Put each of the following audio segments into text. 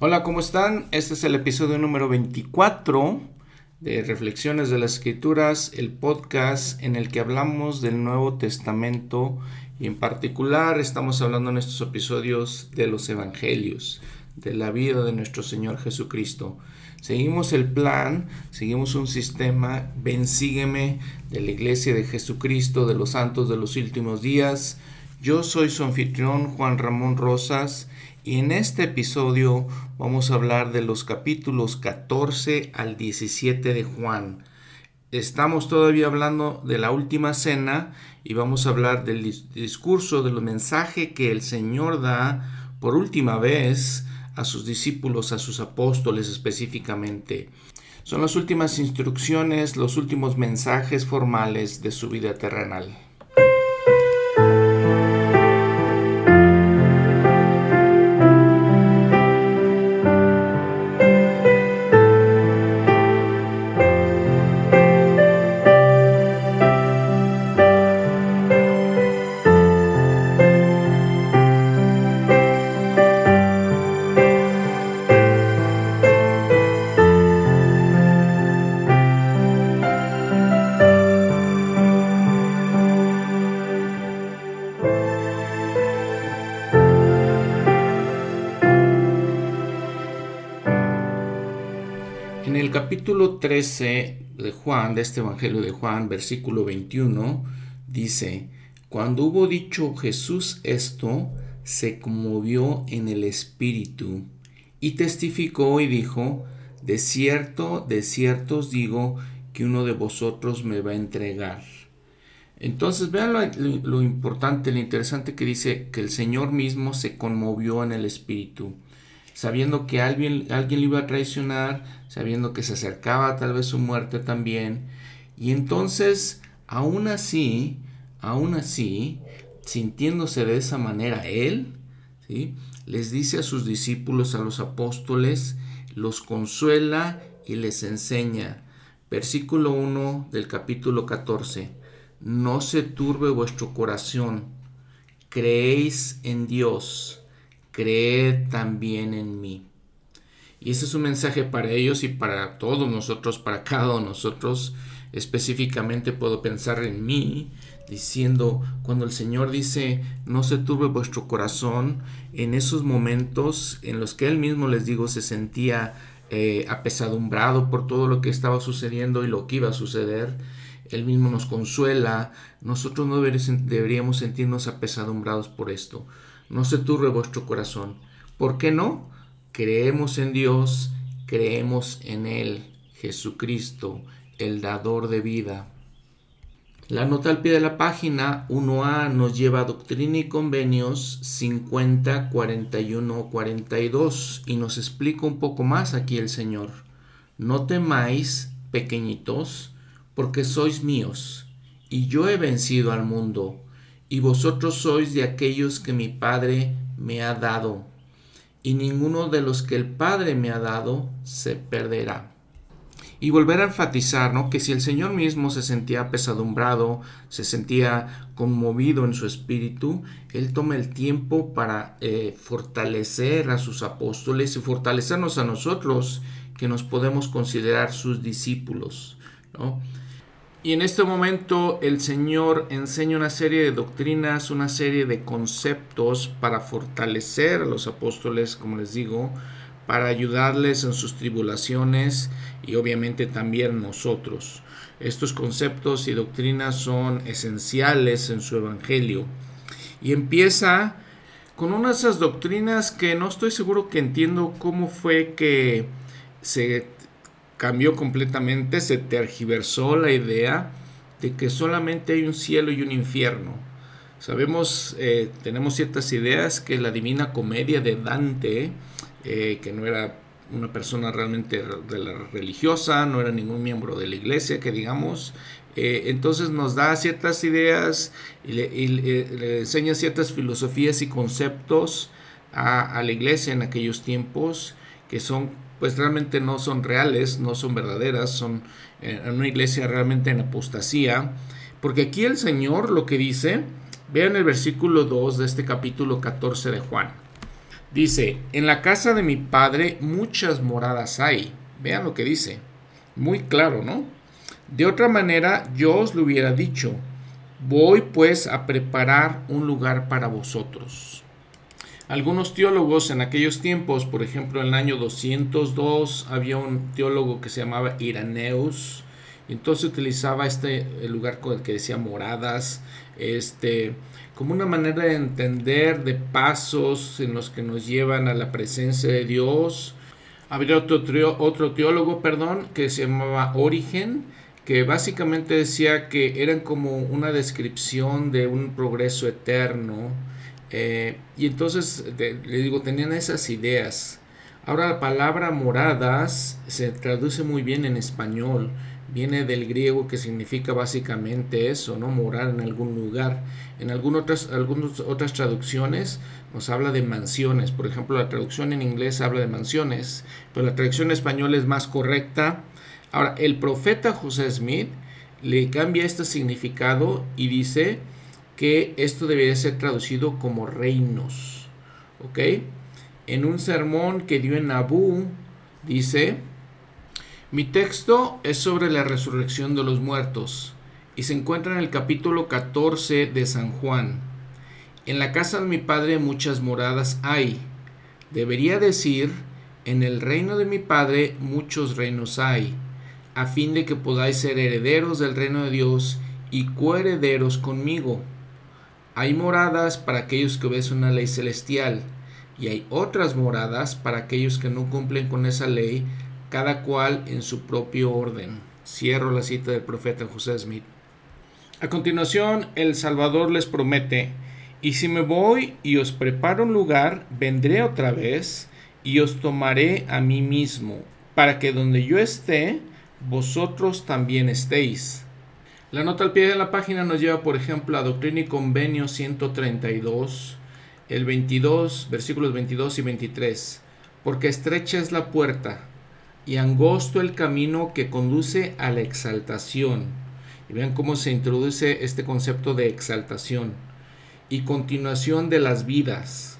Hola, ¿cómo están? Este es el episodio número 24 de Reflexiones de las Escrituras, el podcast en el que hablamos del Nuevo Testamento y en particular estamos hablando en estos episodios de los Evangelios, de la vida de nuestro Señor Jesucristo. Seguimos el plan, seguimos un sistema, ven sígueme de la Iglesia de Jesucristo, de los santos de los últimos días. Yo soy su anfitrión Juan Ramón Rosas y en este episodio vamos a hablar de los capítulos 14 al 17 de Juan. Estamos todavía hablando de la última cena y vamos a hablar del discurso, del mensaje que el Señor da por última vez a sus discípulos, a sus apóstoles específicamente. Son las últimas instrucciones, los últimos mensajes formales de su vida terrenal. 13 de Juan, de este Evangelio de Juan, versículo 21, dice, cuando hubo dicho Jesús esto, se conmovió en el espíritu y testificó y dijo, de cierto, de cierto os digo que uno de vosotros me va a entregar. Entonces vean lo, lo, importante, lo interesante que dice que el Señor mismo se conmovió en el espíritu sabiendo que alguien, alguien le iba a traicionar, sabiendo que se acercaba tal vez su muerte también. Y entonces, aún así, aún así, sintiéndose de esa manera él, ¿sí? les dice a sus discípulos, a los apóstoles, los consuela y les enseña. Versículo 1 del capítulo 14. No se turbe vuestro corazón, creéis en Dios creed también en mí. Y ese es un mensaje para ellos y para todos nosotros, para cada uno de nosotros. Específicamente puedo pensar en mí, diciendo, cuando el Señor dice, no se turbe vuestro corazón, en esos momentos en los que Él mismo, les digo, se sentía eh, apesadumbrado por todo lo que estaba sucediendo y lo que iba a suceder, Él mismo nos consuela, nosotros no deberíamos sentirnos apesadumbrados por esto no se turbe vuestro corazón. ¿Por qué no? Creemos en Dios, creemos en Él, Jesucristo, el dador de vida. La nota al pie de la página 1A nos lleva a Doctrina y Convenios 50, 41, 42 y nos explica un poco más aquí el Señor. No temáis, pequeñitos, porque sois míos, y yo he vencido al mundo y vosotros sois de aquellos que mi Padre me ha dado, y ninguno de los que el Padre me ha dado se perderá. Y volver a enfatizar ¿no? que si el Señor mismo se sentía pesadumbrado, se sentía conmovido en su espíritu, Él toma el tiempo para eh, fortalecer a sus apóstoles y fortalecernos a nosotros que nos podemos considerar sus discípulos. ¿no? Y en este momento el Señor enseña una serie de doctrinas, una serie de conceptos para fortalecer a los apóstoles, como les digo, para ayudarles en sus tribulaciones y obviamente también nosotros. Estos conceptos y doctrinas son esenciales en su evangelio. Y empieza con una de esas doctrinas que no estoy seguro que entiendo cómo fue que se cambió completamente, se tergiversó la idea de que solamente hay un cielo y un infierno. Sabemos, eh, tenemos ciertas ideas que la Divina Comedia de Dante, eh, que no era una persona realmente religiosa, no era ningún miembro de la iglesia, que digamos, eh, entonces nos da ciertas ideas y, le, enseña ciertas filosofías y conceptos a la iglesia en aquellos tiempos que son pues realmente no son reales, no son verdaderas, son en eh, una iglesia realmente en apostasía, porque aquí el Señor lo que dice, vean el versículo 2 de este capítulo 14 de Juan. Dice, en la casa de mi padre muchas moradas hay. Vean lo que dice. Muy claro, ¿no? De otra manera yo os lo hubiera dicho. Voy pues a preparar un lugar para vosotros. Algunos teólogos en aquellos tiempos, por ejemplo en el año 202, había un teólogo que se llamaba Iraneus, entonces utilizaba este lugar con el que decía moradas, este, como una manera de entender de pasos en los que nos llevan a la presencia de Dios. Había otro, otro teólogo, perdón, que se llamaba Origen, que básicamente decía que eran como una descripción de un progreso eterno. Eh, y entonces, le digo, tenían esas ideas. Ahora la palabra moradas se traduce muy bien en español viene del griego que significa básicamente eso, ¿no? Morar en algún lugar. En algunas otras, algunas otras traducciones nos habla de mansiones. Por ejemplo, la traducción en inglés habla de mansiones, pero la traducción en español es más correcta. Ahora, el profeta José Smith le cambia este significado y dice que esto debería ser traducido como reinos. ¿Ok? En un sermón que dio en Nabú, dice mi texto es sobre la resurrección de los muertos y se encuentra en el capítulo 14 de San Juan. En la casa de mi Padre muchas moradas hay. Debería decir, en el reino de mi Padre muchos reinos hay, a fin de que podáis ser herederos del reino de Dios y coherederos conmigo. Hay moradas para aquellos que obedecen una ley celestial, y hay otras moradas para aquellos que no cumplen con esa ley, cada cual en su propio orden. Cierro la cita del profeta José Smith. A continuación, el Salvador les promete, y si me voy y os preparo un lugar, vendré otra vez y os tomaré a mí mismo, para que donde yo esté, vosotros también estéis. La nota al pie de la página nos lleva, por ejemplo, a Doctrina y Convenio 132, el 22, versículos 22 y 23. Porque estrecha es la puerta y angosto el camino que conduce a la exaltación. Y vean cómo se introduce este concepto de exaltación y continuación de las vidas,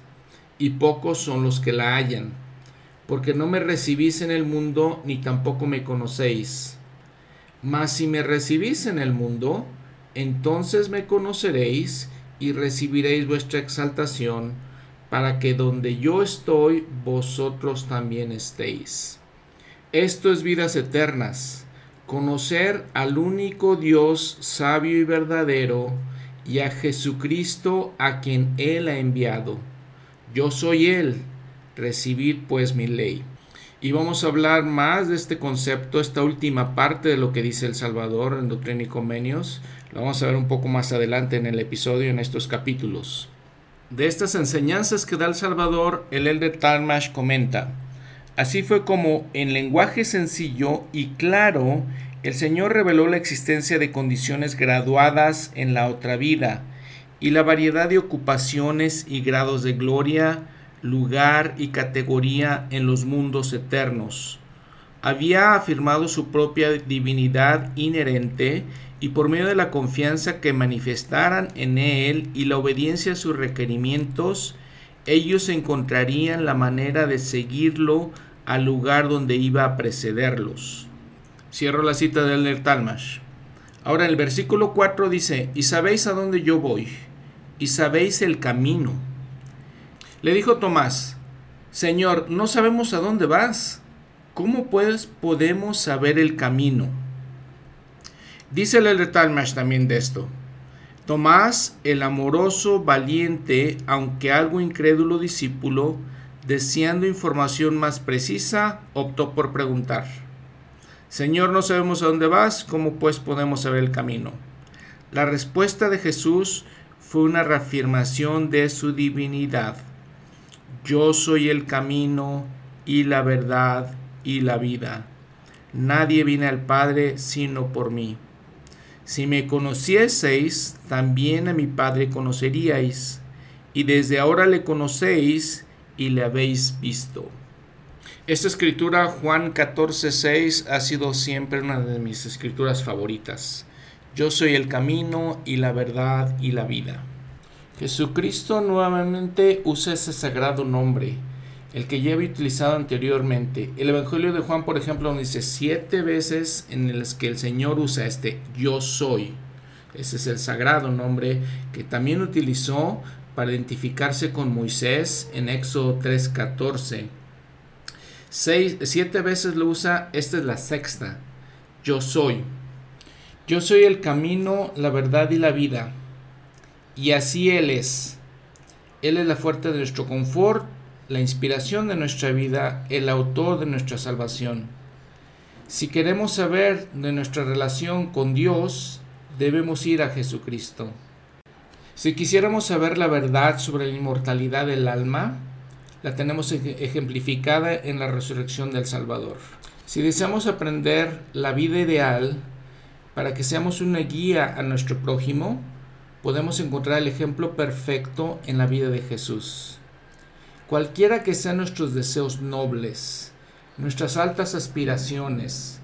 y pocos son los que la hallan, porque no me recibís en el mundo ni tampoco me conocéis. Mas si me recibís en el mundo, entonces me conoceréis y recibiréis vuestra exaltación, para que donde yo estoy, vosotros también estéis. Esto es vidas eternas, conocer al único Dios sabio y verdadero y a Jesucristo a quien Él ha enviado. Yo soy Él, recibid pues mi ley. Y vamos a hablar más de este concepto, esta última parte de lo que dice el Salvador en Doctrina y Convenios. Lo vamos a ver un poco más adelante en el episodio, en estos capítulos. De estas enseñanzas que da el Salvador, el Elder Talmash comenta, Así fue como, en lenguaje sencillo y claro, el Señor reveló la existencia de condiciones graduadas en la otra vida y la variedad de ocupaciones y grados de gloria, lugar y categoría en los mundos eternos. Había afirmado su propia divinidad inherente y por medio de la confianza que manifestaran en Él y la obediencia a sus requerimientos, ellos encontrarían la manera de seguirlo al lugar donde iba a precederlos. Cierro la cita del Elder Talmash. Ahora el versículo 4 dice, y sabéis a dónde yo voy, y sabéis el camino. Le dijo Tomás, Señor, no sabemos a dónde vas. ¿Cómo pues podemos saber el camino? Dice el Talmash también de esto. Tomás, el amoroso, valiente, aunque algo incrédulo discípulo, deseando información más precisa, optó por preguntar, Señor, no sabemos a dónde vas, ¿cómo pues podemos saber el camino? La respuesta de Jesús fue una reafirmación de su divinidad. Yo soy el camino y la verdad y la vida. Nadie viene al Padre sino por mí. Si me conocieseis, también a mi Padre conoceríais, y desde ahora le conocéis y le habéis visto. Esta escritura, Juan 14:6, ha sido siempre una de mis escrituras favoritas. Yo soy el camino y la verdad y la vida. Jesucristo nuevamente usa ese sagrado nombre, el que ya había utilizado anteriormente. El Evangelio de Juan, por ejemplo, dice siete veces en las que el Señor usa este yo soy. Ese es el sagrado nombre que también utilizó para identificarse con Moisés en Éxodo 3:14. Siete veces lo usa, esta es la sexta. Yo soy. Yo soy el camino, la verdad y la vida. Y así Él es. Él es la fuente de nuestro confort, la inspiración de nuestra vida, el autor de nuestra salvación. Si queremos saber de nuestra relación con Dios, debemos ir a Jesucristo. Si quisiéramos saber la verdad sobre la inmortalidad del alma, la tenemos ejemplificada en la resurrección del Salvador. Si deseamos aprender la vida ideal para que seamos una guía a nuestro prójimo, podemos encontrar el ejemplo perfecto en la vida de Jesús. Cualquiera que sean nuestros deseos nobles, nuestras altas aspiraciones,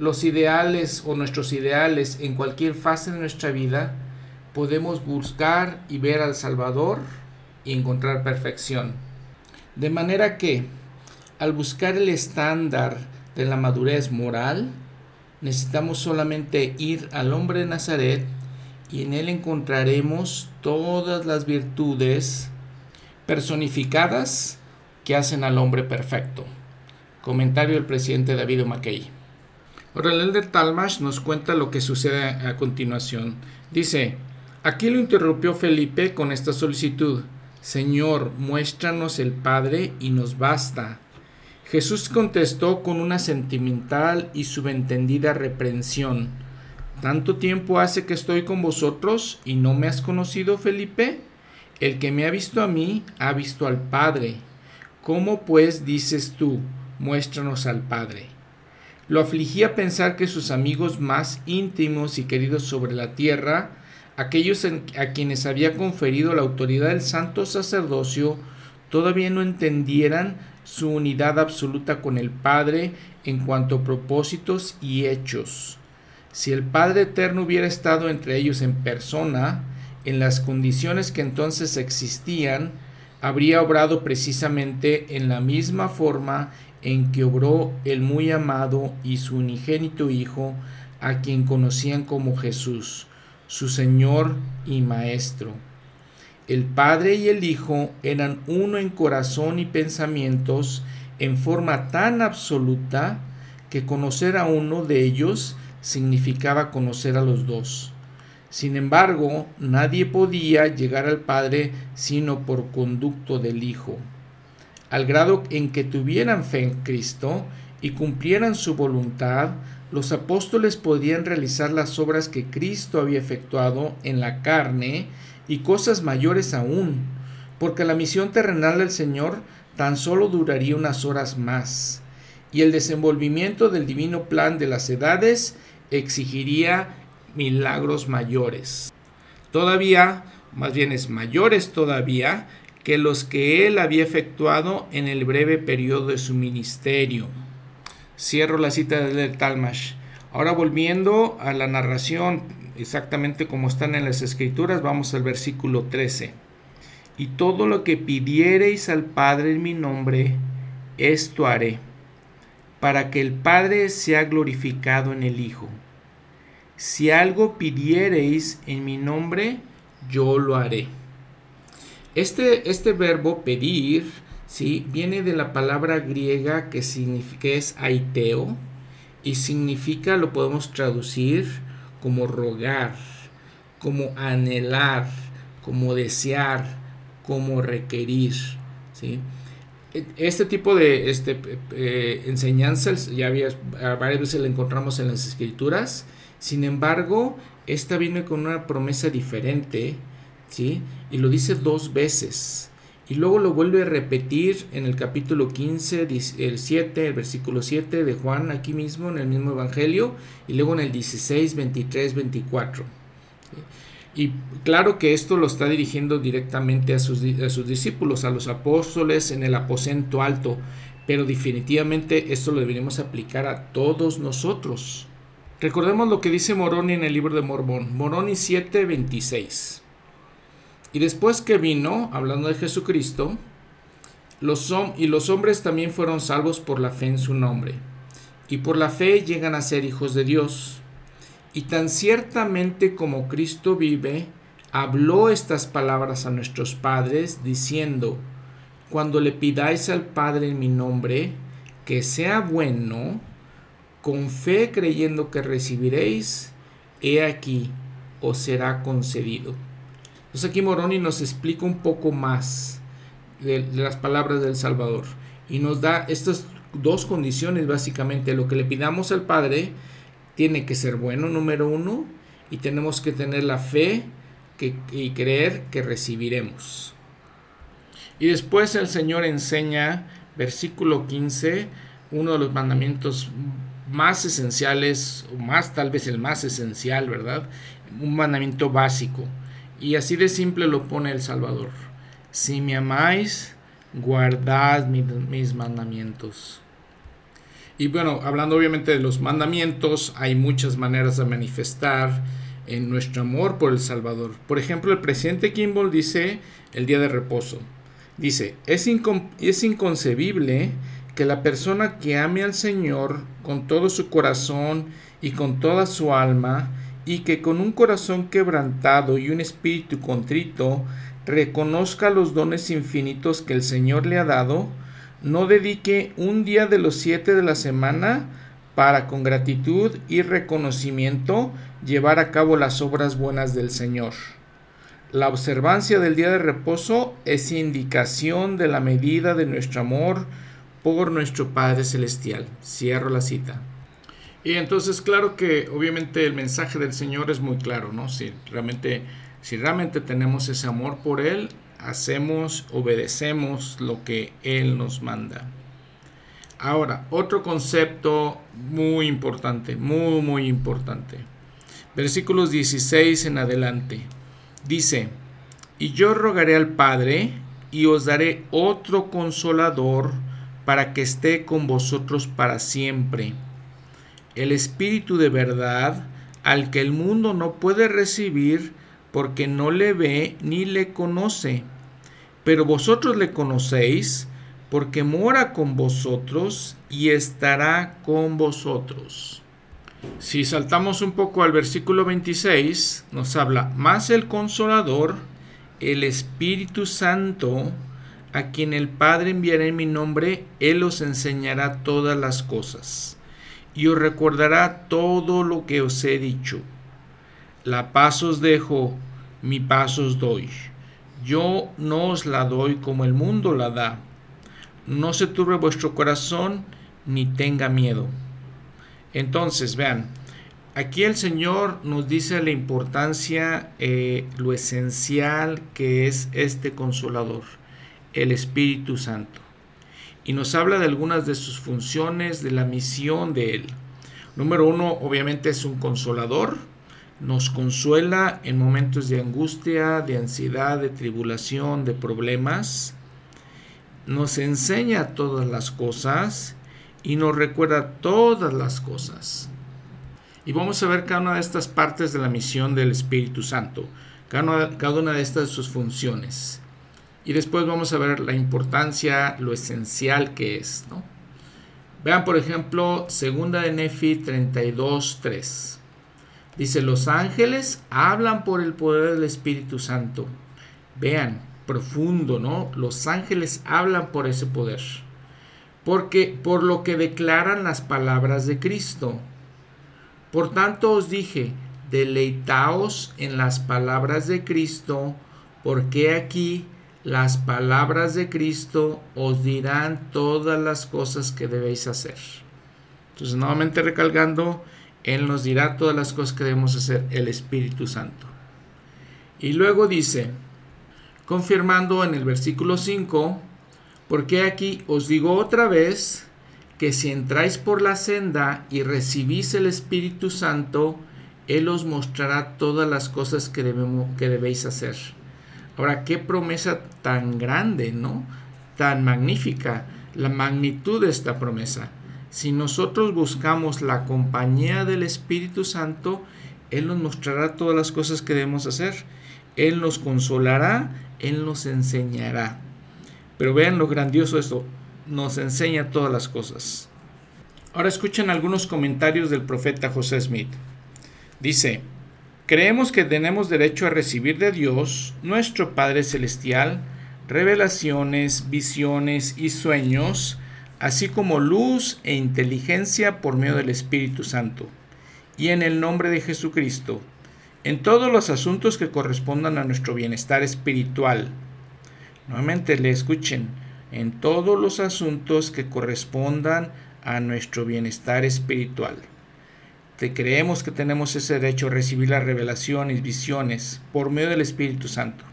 los ideales o nuestros ideales en cualquier fase de nuestra vida, podemos buscar y ver al Salvador y encontrar perfección. De manera que, al buscar el estándar de la madurez moral, necesitamos solamente ir al hombre de Nazaret y en él encontraremos todas las virtudes personificadas que hacen al hombre perfecto. Comentario del presidente David McKay. Ahora el de Talmash nos cuenta lo que sucede a continuación. Dice, aquí lo interrumpió Felipe con esta solicitud. Señor, muéstranos el Padre y nos basta. Jesús contestó con una sentimental y subentendida reprensión ¿Tanto tiempo hace que estoy con vosotros y no me has conocido, Felipe? El que me ha visto a mí, ha visto al Padre. ¿Cómo pues dices tú, muéstranos al Padre? Lo afligía pensar que sus amigos más íntimos y queridos sobre la tierra, aquellos a quienes había conferido la autoridad del santo sacerdocio, todavía no entendieran su unidad absoluta con el Padre en cuanto a propósitos y hechos. Si el Padre Eterno hubiera estado entre ellos en persona, en las condiciones que entonces existían, habría obrado precisamente en la misma forma en que obró el muy amado y su unigénito Hijo, a quien conocían como Jesús, su Señor y Maestro. El Padre y el Hijo eran uno en corazón y pensamientos en forma tan absoluta que conocer a uno de ellos significaba conocer a los dos. Sin embargo, nadie podía llegar al Padre sino por conducto del Hijo. Al grado en que tuvieran fe en Cristo y cumplieran su voluntad, los apóstoles podían realizar las obras que Cristo había efectuado en la carne y cosas mayores aún, porque la misión terrenal del Señor tan solo duraría unas horas más, y el desenvolvimiento del divino plan de las edades exigiría milagros mayores. Todavía, más bien es mayores todavía, que los que él había efectuado en el breve periodo de su ministerio. Cierro la cita del Talmash. Ahora volviendo a la narración, exactamente como están en las escrituras, vamos al versículo 13. Y todo lo que pidiereis al Padre en mi nombre, esto haré para que el Padre sea glorificado en el Hijo. Si algo pidiereis en mi nombre, yo lo haré. Este, este verbo pedir ¿sí? viene de la palabra griega que, significa, es aiteo y significa, lo podemos traducir como rogar, como anhelar, como desear, como requerir. ¿sí? este tipo de este, eh, enseñanzas ya varias veces la encontramos en las escrituras, sin embargo, esta viene con una promesa diferente, ¿sí? Y lo dice dos veces. Y luego lo vuelve a repetir en el capítulo 15, el 7, el versículo 7 de Juan, aquí mismo, en el mismo Evangelio, y luego en el 16, 23, 24. Y claro que esto lo está dirigiendo directamente a sus, sus, discípulos, a los apóstoles en el aposento alto, pero definitivamente esto lo deberíamos aplicar a todos nosotros. Recordemos lo que dice Moroni en el libro de Mormón, Moroni 7:26. Y después que vino, hablando de Jesucristo, los y los hombres también fueron salvos por la fe en su nombre. Y por la fe llegan a ser hijos de Dios. Y tan ciertamente como Cristo vive, habló estas palabras a nuestros padres, diciendo, Cuando le pidáis al Padre en mi nombre, que sea bueno, con fe creyendo que recibiréis, he aquí, os será concedido. Entonces aquí Moroni nos explica un poco más de, de las palabras del Salvador y nos da estas dos condiciones básicamente. Lo que le pidamos al Padre tiene que ser bueno, número uno, y tenemos que tener la fe que, y creer que recibiremos. Y después el Señor enseña, versículo 15, uno de los mandamientos más esenciales, o más tal vez el más esencial, ¿verdad? Un mandamiento básico. Y así de simple lo pone el Salvador. Si me amáis, guardad mis mandamientos. Y bueno, hablando obviamente de los mandamientos, hay muchas maneras de manifestar en nuestro amor por el Salvador. Por ejemplo, el presidente Kimball dice el día de reposo. Dice, es, es inconcebible que la persona que ame al Señor con todo su corazón y con toda su alma, y que con un corazón quebrantado y un espíritu contrito reconozca los dones infinitos que el Señor le ha dado, no dedique un día de los siete de la semana para con gratitud y reconocimiento llevar a cabo las obras buenas del Señor. La observancia del día de reposo es indicación de la medida de nuestro amor por nuestro Padre Celestial. Cierro la cita. Y entonces claro que obviamente el mensaje del Señor es muy claro, ¿no? Si realmente, si realmente tenemos ese amor por Él, hacemos, obedecemos lo que Él nos manda. Ahora, otro concepto muy importante, muy, muy importante. Versículos 16 en adelante. Dice, y yo rogaré al Padre y os daré otro consolador para que esté con vosotros para siempre. El Espíritu de verdad, al que el mundo no puede recibir porque no le ve ni le conoce pero vosotros le conocéis porque mora con vosotros y estará con vosotros. Si saltamos un poco al versículo 26, nos habla, más el consolador, el Espíritu Santo, a quien el Padre enviará en mi nombre, Él os enseñará todas las cosas y os recordará todo lo que os he dicho. La paz os dejo, mi paz os doy yo no os la doy como el mundo la da. No se turbe vuestro corazón ni tenga miedo. Entonces, vean, aquí el Señor nos dice la importancia, eh, lo esencial que es este consolador, el Espíritu Santo. Y nos habla de algunas de sus funciones, de la misión de Él. Número uno, obviamente es un consolador nos consuela en momentos de angustia, de ansiedad, de tribulación, de problemas, nos enseña todas las cosas y nos recuerda todas las cosas. Y vamos a ver cada una de estas partes de la misión del Espíritu Santo, cada una, de estas sus funciones. Y después vamos a ver la importancia, lo esencial que es. Vean, por ejemplo, segunda de Nefi 32.3. Dice, los ángeles hablan por el poder del Espíritu Santo. Vean, profundo, ¿no? Los ángeles hablan por ese poder. Porque por lo que declaran las palabras de Cristo. Por tanto os dije, deleitaos en las palabras de Cristo, porque aquí las palabras de Cristo os dirán todas las cosas que debéis hacer. Entonces, nuevamente recalcando, él nos dirá todas las cosas que debemos hacer, el Espíritu Santo. Y luego dice, confirmando en el versículo 5, porque aquí os digo otra vez que si entráis por la senda y recibís el Espíritu Santo, Él os mostrará todas las cosas que, debemos, que debéis hacer. Ahora, qué promesa tan grande, ¿no? Tan magnífica, la magnitud de esta promesa. Si nosotros buscamos la compañía del Espíritu Santo, Él nos mostrará todas las cosas que debemos hacer. Él nos consolará, Él nos enseñará. Pero vean lo grandioso esto, nos enseña todas las cosas. Ahora escuchen algunos comentarios del profeta José Smith. Dice, creemos que tenemos derecho a recibir de Dios, nuestro Padre Celestial, revelaciones, visiones y sueños, así como luz e inteligencia por medio del Espíritu Santo, y en el nombre de Jesucristo, en todos los asuntos que correspondan a nuestro bienestar espiritual. Nuevamente le escuchen, en todos los asuntos que correspondan a nuestro bienestar espiritual. Te creemos que tenemos ese derecho a recibir las revelaciones, visiones por medio del Espíritu Santo.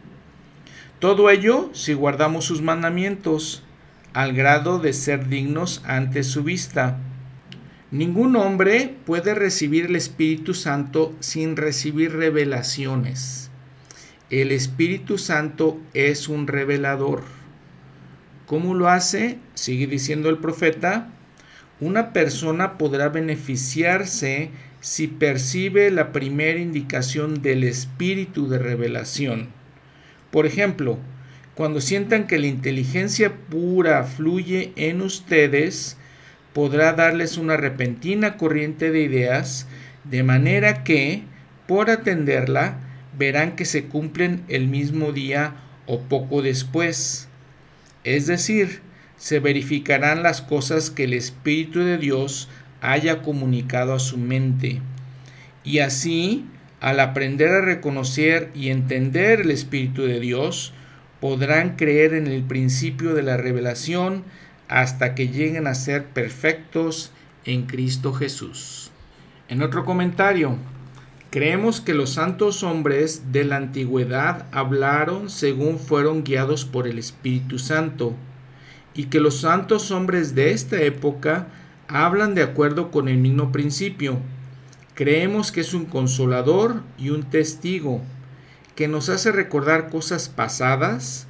Todo ello si guardamos sus mandamientos al grado de ser dignos ante su vista. Ningún hombre puede recibir el Espíritu Santo sin recibir revelaciones. El Espíritu Santo es un revelador. ¿Cómo lo hace? Sigue diciendo el profeta una persona podrá beneficiarse si percibe la primera indicación del espíritu de revelación. Por ejemplo, cuando sientan que la inteligencia pura fluye en ustedes, podrá darles una repentina corriente de ideas, de manera que, por atenderla, verán que se cumplen el mismo día o poco después. Es decir, se verificarán las cosas que el Espíritu de Dios haya comunicado a su mente. Y así, al aprender a reconocer y entender el Espíritu de Dios, podrán creer en el principio de la revelación hasta que lleguen a ser perfectos en Cristo Jesús. En otro comentario, creemos que los santos hombres de la antigüedad hablaron según fueron guiados por el Espíritu Santo y que los santos hombres de esta época hablan de acuerdo con el mismo principio. Creemos que es un consolador y un testigo, que nos hace recordar cosas pasadas,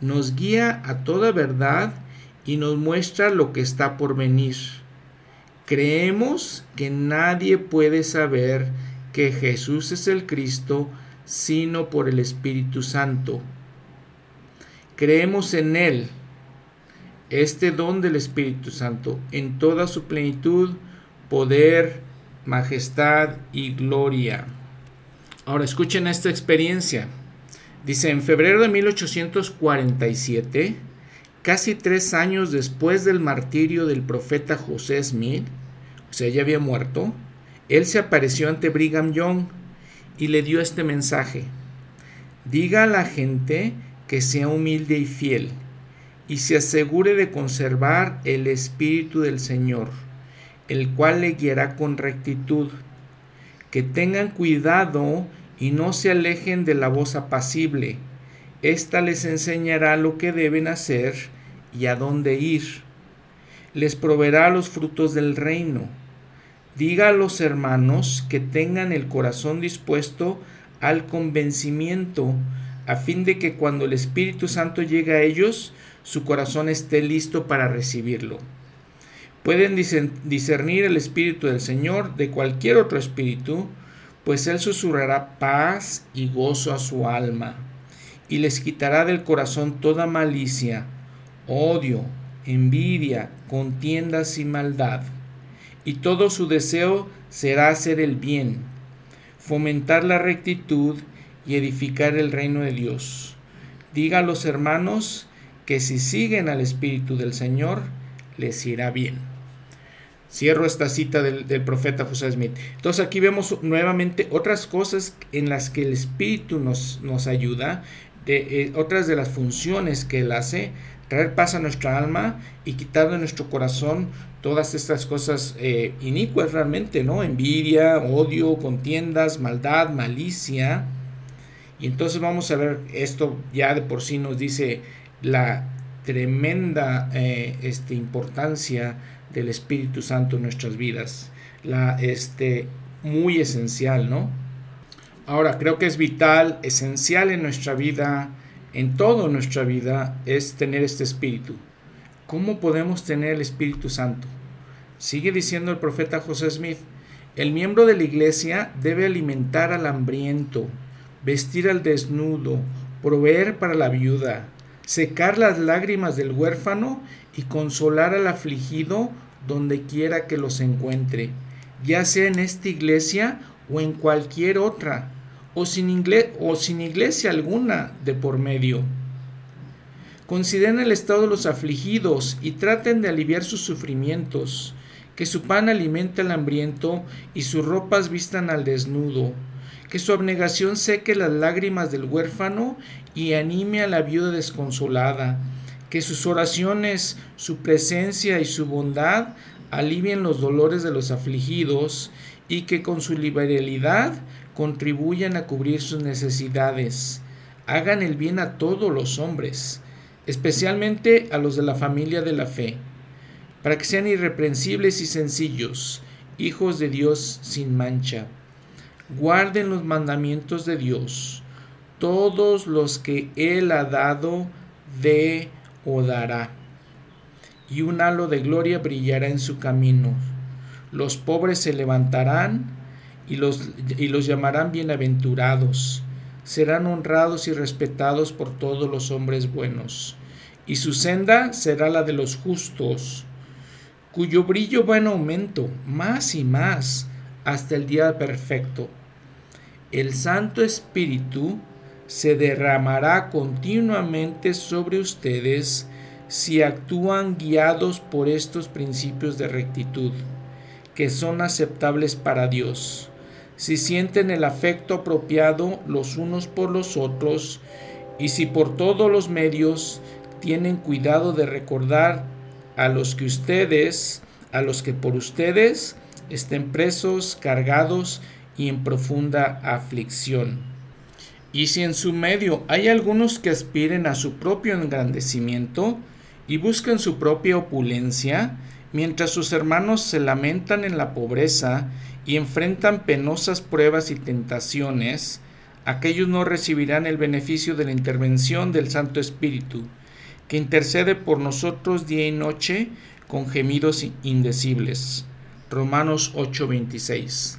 nos guía a toda verdad y nos muestra lo que está por venir. Creemos que nadie puede saber que Jesús es el Cristo sino por el Espíritu Santo. Creemos en Él, este don del Espíritu Santo en toda su plenitud, poder, majestad y gloria. Ahora escuchen esta experiencia. Dice, en febrero de 1847, casi tres años después del martirio del profeta José Smith, o sea, ya había muerto, él se apareció ante Brigham Young y le dio este mensaje. Diga a la gente que sea humilde y fiel y se asegure de conservar el Espíritu del Señor, el cual le guiará con rectitud. Que tengan cuidado y no se alejen de la voz apacible. Esta les enseñará lo que deben hacer y a dónde ir. Les proveerá los frutos del reino. Diga a los hermanos que tengan el corazón dispuesto al convencimiento, a fin de que cuando el Espíritu Santo llegue a ellos, su corazón esté listo para recibirlo. Pueden discernir el Espíritu del Señor de cualquier otro espíritu, pues Él susurrará paz y gozo a su alma, y les quitará del corazón toda malicia, odio, envidia, contiendas y maldad. Y todo su deseo será hacer el bien, fomentar la rectitud y edificar el reino de Dios. Diga a los hermanos que si siguen al Espíritu del Señor, les irá bien. Cierro esta cita del, profeta José Smith. Entonces aquí vemos nuevamente otras cosas en las que el Espíritu nos, ayuda, de, eh, otras de las funciones que Él hace, traer paz a nuestra alma y quitar de nuestro corazón todas estas cosas eh, inicuas realmente, ¿no? Envidia, odio, contiendas, maldad, malicia. Y entonces vamos a ver, esto ya de por sí nos dice la tremenda eh, este, importancia del Espíritu Santo en nuestras vidas, la este, muy esencial, ¿no? Ahora, creo que es vital, esencial en nuestra vida, en toda nuestra vida, es tener este Espíritu. ¿Cómo podemos tener el Espíritu Santo? Sigue diciendo el profeta José Smith, el miembro de la iglesia debe alimentar al hambriento, vestir al desnudo, proveer para la viuda, secar las lágrimas del huérfano y consolar al afligido donde quiera que los encuentre, ya sea en esta iglesia o en cualquier otra, o sin, o sin iglesia alguna de por medio. Consideren el estado de los afligidos y traten de aliviar sus sufrimientos, que su pan alimente al hambriento y sus ropas vistan al desnudo, que su abnegación seque las lágrimas del huérfano y anime a la viuda desconsolada, que sus oraciones, su presencia y su bondad alivien los dolores de los afligidos y que con su liberalidad contribuyan a cubrir sus necesidades. Hagan el bien a todos los hombres, especialmente a los de la familia de la fe, para que sean irreprensibles y sencillos, hijos de Dios sin mancha. Guarden los mandamientos de Dios, todos los que Él ha dado de o dará, y un halo de gloria brillará en su camino. Los pobres se levantarán y los, y los llamarán bienaventurados. Serán honrados y respetados por todos los hombres buenos, y su senda será la de los justos, cuyo brillo va en aumento más y más hasta el día perfecto. El Santo Espíritu se derramará continuamente sobre ustedes si actúan guiados por estos principios de rectitud, que son aceptables para Dios si sienten el afecto apropiado los unos por los otros y si por todos los medios tienen cuidado de recordar a los que ustedes, a los que por ustedes estén presos, cargados y en profunda aflicción. Y si en su medio hay algunos que aspiren a su propio engrandecimiento y busquen su propia opulencia, mientras sus hermanos se lamentan en la pobreza y enfrentan penosas pruebas y tentaciones, aquellos no recibirán el beneficio de la intervención del Santo Espíritu, que intercede por nosotros día y noche con gemidos indecibles. Romanos 8:26.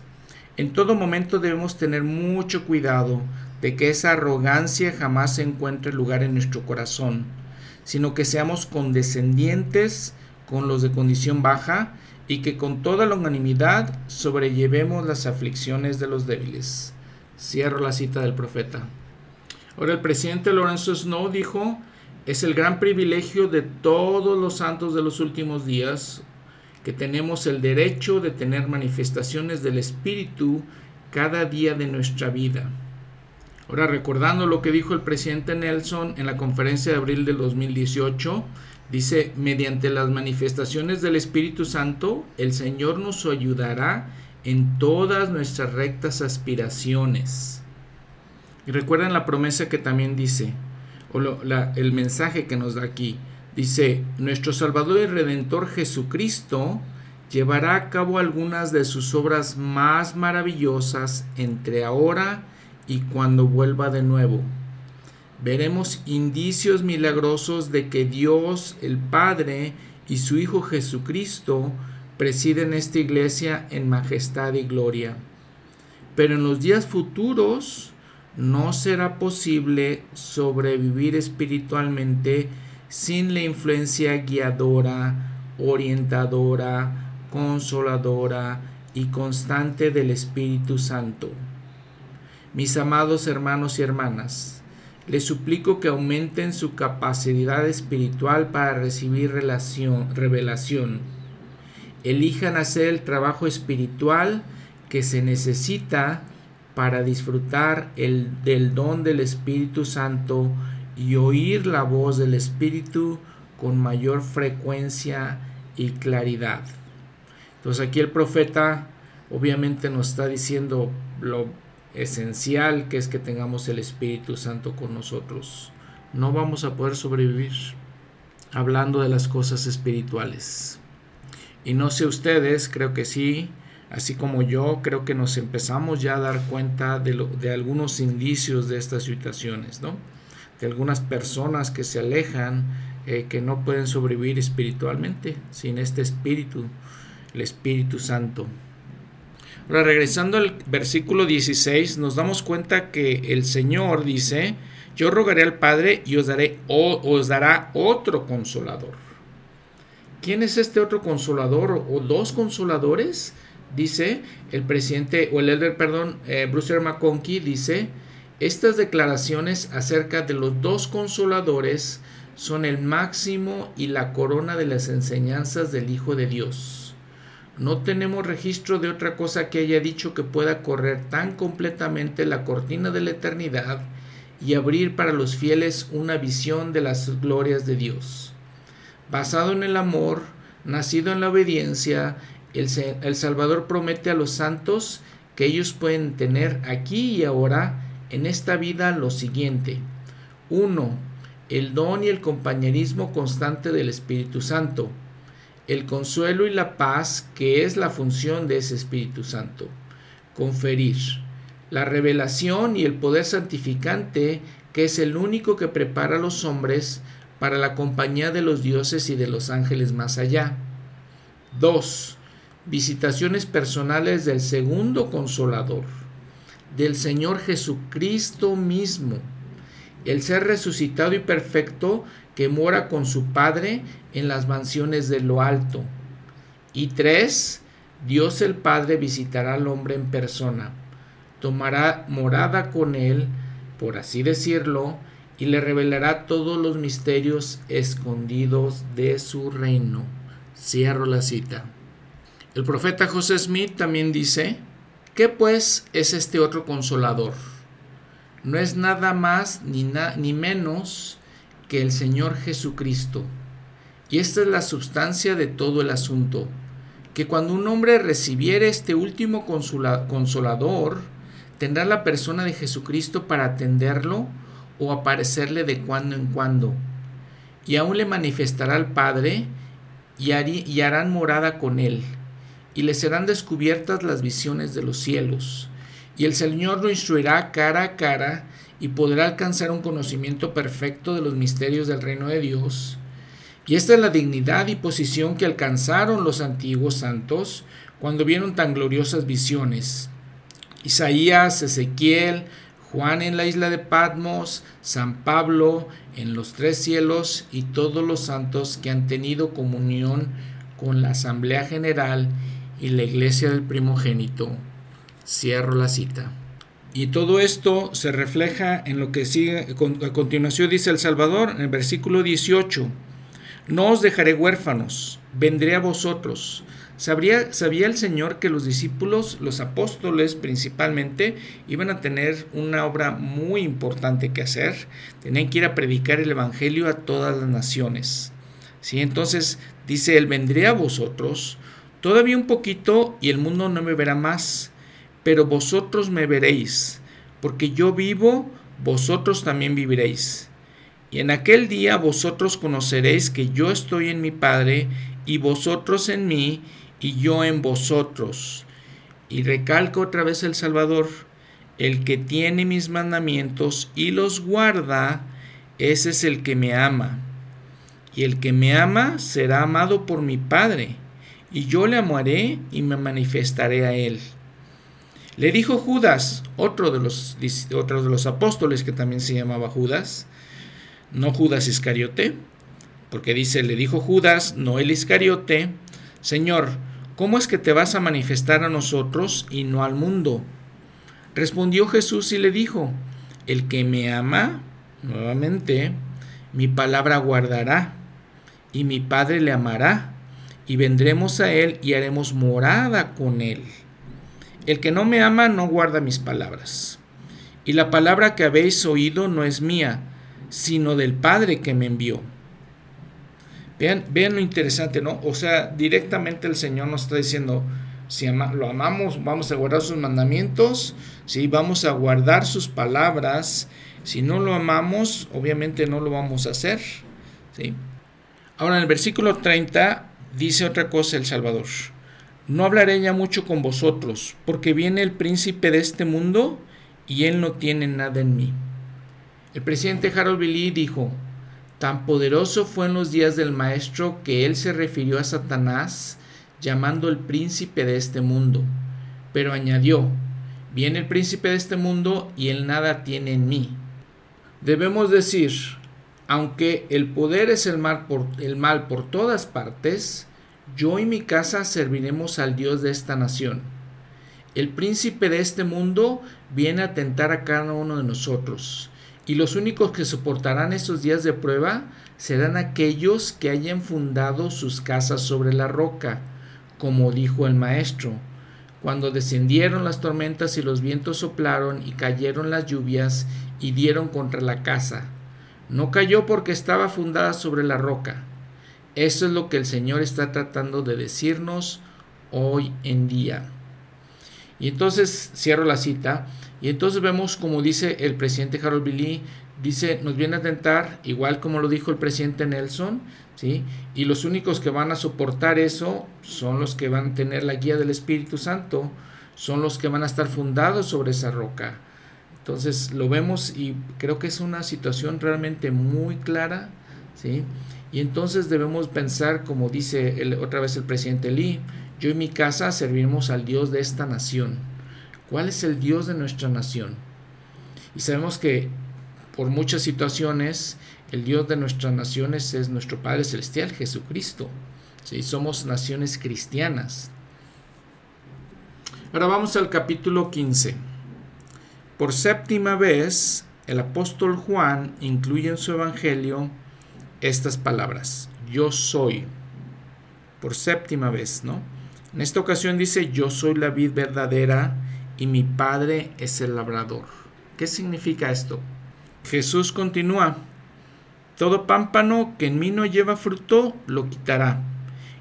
En todo momento debemos tener mucho cuidado de que esa arrogancia jamás se encuentre lugar en nuestro corazón, sino que seamos condescendientes con los de condición baja y que con toda longanimidad sobrellevemos las aflicciones de los débiles. Cierro la cita del profeta. Ahora el presidente Lorenzo Snow dijo, es el gran privilegio de todos los santos de los últimos días que tenemos el derecho de tener manifestaciones del Espíritu cada día de nuestra vida. Ahora recordando lo que dijo el presidente Nelson en la conferencia de abril del 2018, Dice, mediante las manifestaciones del Espíritu Santo, el Señor nos ayudará en todas nuestras rectas aspiraciones. Y recuerden la promesa que también dice, o el mensaje que nos da aquí. Dice, nuestro Salvador y Redentor Jesucristo llevará a cabo algunas de sus obras más maravillosas entre ahora y cuando vuelva de nuevo veremos indicios milagrosos de que Dios el Padre y su Hijo Jesucristo presiden esta iglesia en majestad y gloria. Pero en los días futuros no será posible sobrevivir espiritualmente sin la influencia guiadora, orientadora, consoladora y constante del Espíritu Santo. Mis amados hermanos y hermanas, les suplico que aumenten su capacidad espiritual para recibir revelación. Elijan hacer el trabajo espiritual que se necesita para disfrutar el, del don del Espíritu Santo y oír la voz del Espíritu con mayor frecuencia y claridad. Entonces aquí el profeta obviamente nos está diciendo lo esencial que es que tengamos el Espíritu Santo con nosotros. No vamos a poder sobrevivir hablando de las cosas espirituales. Y no sé ustedes, creo que sí, así como yo, creo que nos empezamos ya a dar cuenta de, algunos indicios de estas situaciones, ¿no? Algunas personas que se alejan, eh, que no pueden sobrevivir espiritualmente sin este Espíritu, el Espíritu Santo. Ahora, regresando al versículo 16, nos damos cuenta que el Señor dice, yo rogaré al Padre y os, daré, o, os dará otro consolador. ¿Quién es este otro consolador o dos consoladores? Dice el presidente, o el elder, perdón, eh, Bruce McConkie dice, estas declaraciones acerca de los dos consoladores son el máximo y la corona de las enseñanzas del Hijo de Dios. No tenemos registro de otra cosa que haya dicho que pueda correr tan completamente la cortina de la eternidad y abrir para los fieles una visión de las glorias de Dios. Basado en el amor, nacido en la obediencia, el, Salvador promete a los santos que ellos pueden tener aquí y ahora en esta vida lo siguiente. 1. El don y el compañerismo constante del Espíritu Santo. El consuelo y la paz que es la función de ese Espíritu Santo. Conferir. La revelación y el poder santificante que es el único que prepara a los hombres para la compañía de los dioses y de los ángeles más allá. 2. Visitaciones personales del segundo consolador del Señor Jesucristo mismo, el ser resucitado y perfecto que mora con su Padre en las mansiones de lo alto. Y tres, Dios el Padre visitará al hombre en persona, tomará morada con él, por así decirlo, y le revelará todos los misterios escondidos de su reino. Cierro la cita. El profeta José Smith también dice, ¿Qué pues es este otro consolador? No es nada más ni, ni menos que el Señor Jesucristo. Y esta es la sustancia de todo el asunto, que cuando un hombre recibiere este último consolador, tendrá la persona de Jesucristo para atenderlo o aparecerle de cuando en cuando. Y aún le manifestará al Padre y, y harán morada con él y le serán descubiertas las visiones de los cielos. Y el Señor lo instruirá cara a cara y podrá alcanzar un conocimiento perfecto de los misterios del reino de Dios. Y esta es la dignidad y posición que alcanzaron los antiguos santos cuando vieron tan gloriosas visiones. Isaías, Ezequiel, Juan en la isla de Patmos, San Pablo en los tres cielos y todos los santos que han tenido comunión con la Asamblea General y la iglesia del primogénito. Cierro la cita. Y todo esto se refleja en lo que sigue, a continuación dice el Salvador en el versículo 18. No os dejaré huérfanos, vendré a vosotros. Sabría, sabía el Señor que los discípulos, los apóstoles principalmente, iban a tener una obra muy importante que hacer. Tenían que ir a predicar el Evangelio a todas las naciones. ¿Sí? Entonces dice, Él vendré a vosotros, Todavía un poquito y el mundo no me verá más, pero vosotros me veréis, porque yo vivo, vosotros también viviréis. Y en aquel día vosotros conoceréis que yo estoy en mi Padre, y vosotros en mí, y yo en vosotros. Y recalco otra vez el Salvador, el que tiene mis mandamientos y los guarda, ese es el que me ama. Y el que me ama será amado por mi Padre y yo le amaré y me manifestaré a él. Le dijo Judas, otro de los, otro de los apóstoles que también se llamaba Judas, no Judas Iscariote, porque dice, le dijo Judas, no el Iscariote, Señor, ¿cómo es que te vas a manifestar a nosotros y no al mundo? Respondió Jesús y le dijo, el que me ama, nuevamente, mi palabra guardará, y mi Padre le amará y vendremos a Él y haremos morada con Él. El que no me ama no guarda mis palabras. Y la palabra que habéis oído no es mía, sino del Padre que me envió. Vean, vean lo interesante, ¿no? O sea, directamente el Señor nos está diciendo, si lo amamos, vamos a guardar sus mandamientos, si vamos a guardar sus palabras, si no lo amamos, obviamente no lo vamos a hacer. ¿sí? Ahora en el versículo 30 Dice otra cosa el Salvador. No hablaré ya mucho con vosotros, porque viene el príncipe de este mundo y él no tiene nada en mí. El presidente Harold Billy dijo, tan poderoso fue en los días del maestro que él se refirió a Satanás llamando el príncipe de este mundo. Pero añadió, viene el príncipe de este mundo y él nada tiene en mí. Debemos decir, aunque el poder es el mal por, el mal por todas partes, yo y mi casa serviremos al Dios de esta nación. El príncipe de este mundo viene a tentar a cada uno de nosotros, y los únicos que soportarán esos días de prueba serán aquellos que hayan fundado sus casas sobre la roca, como dijo el maestro. Cuando descendieron las tormentas y los vientos soplaron y cayeron las lluvias y dieron contra la casa. No cayó porque estaba fundada sobre la roca. Eso es lo que el Señor está tratando de decirnos hoy en día. Y entonces cierro la cita. Y entonces vemos como dice el presidente Harold Billy, dice, nos viene a tentar, igual como lo dijo el presidente Nelson, ¿sí? Y los únicos que van a soportar eso son los que van a tener la guía del Espíritu Santo, son los que van a estar fundados sobre esa roca. Entonces lo vemos y creo que es una situación realmente muy clara, ¿sí? Y entonces debemos pensar, como dice otra vez el presidente Lee, yo y mi casa serviremos al Dios de esta nación. ¿Cuál es el Dios de nuestra nación? Y sabemos que por muchas situaciones el Dios de nuestras naciones es nuestro Padre Celestial, Jesucristo. ¿sí? Somos naciones cristianas. Ahora vamos al capítulo 15. Por séptima vez, el apóstol Juan incluye en su evangelio estas palabras, yo soy. Por séptima vez, ¿no? En esta ocasión dice, yo soy la vid verdadera y mi padre es el labrador. ¿Qué significa esto? Jesús continúa, todo pámpano que en mí no lleva fruto, lo quitará,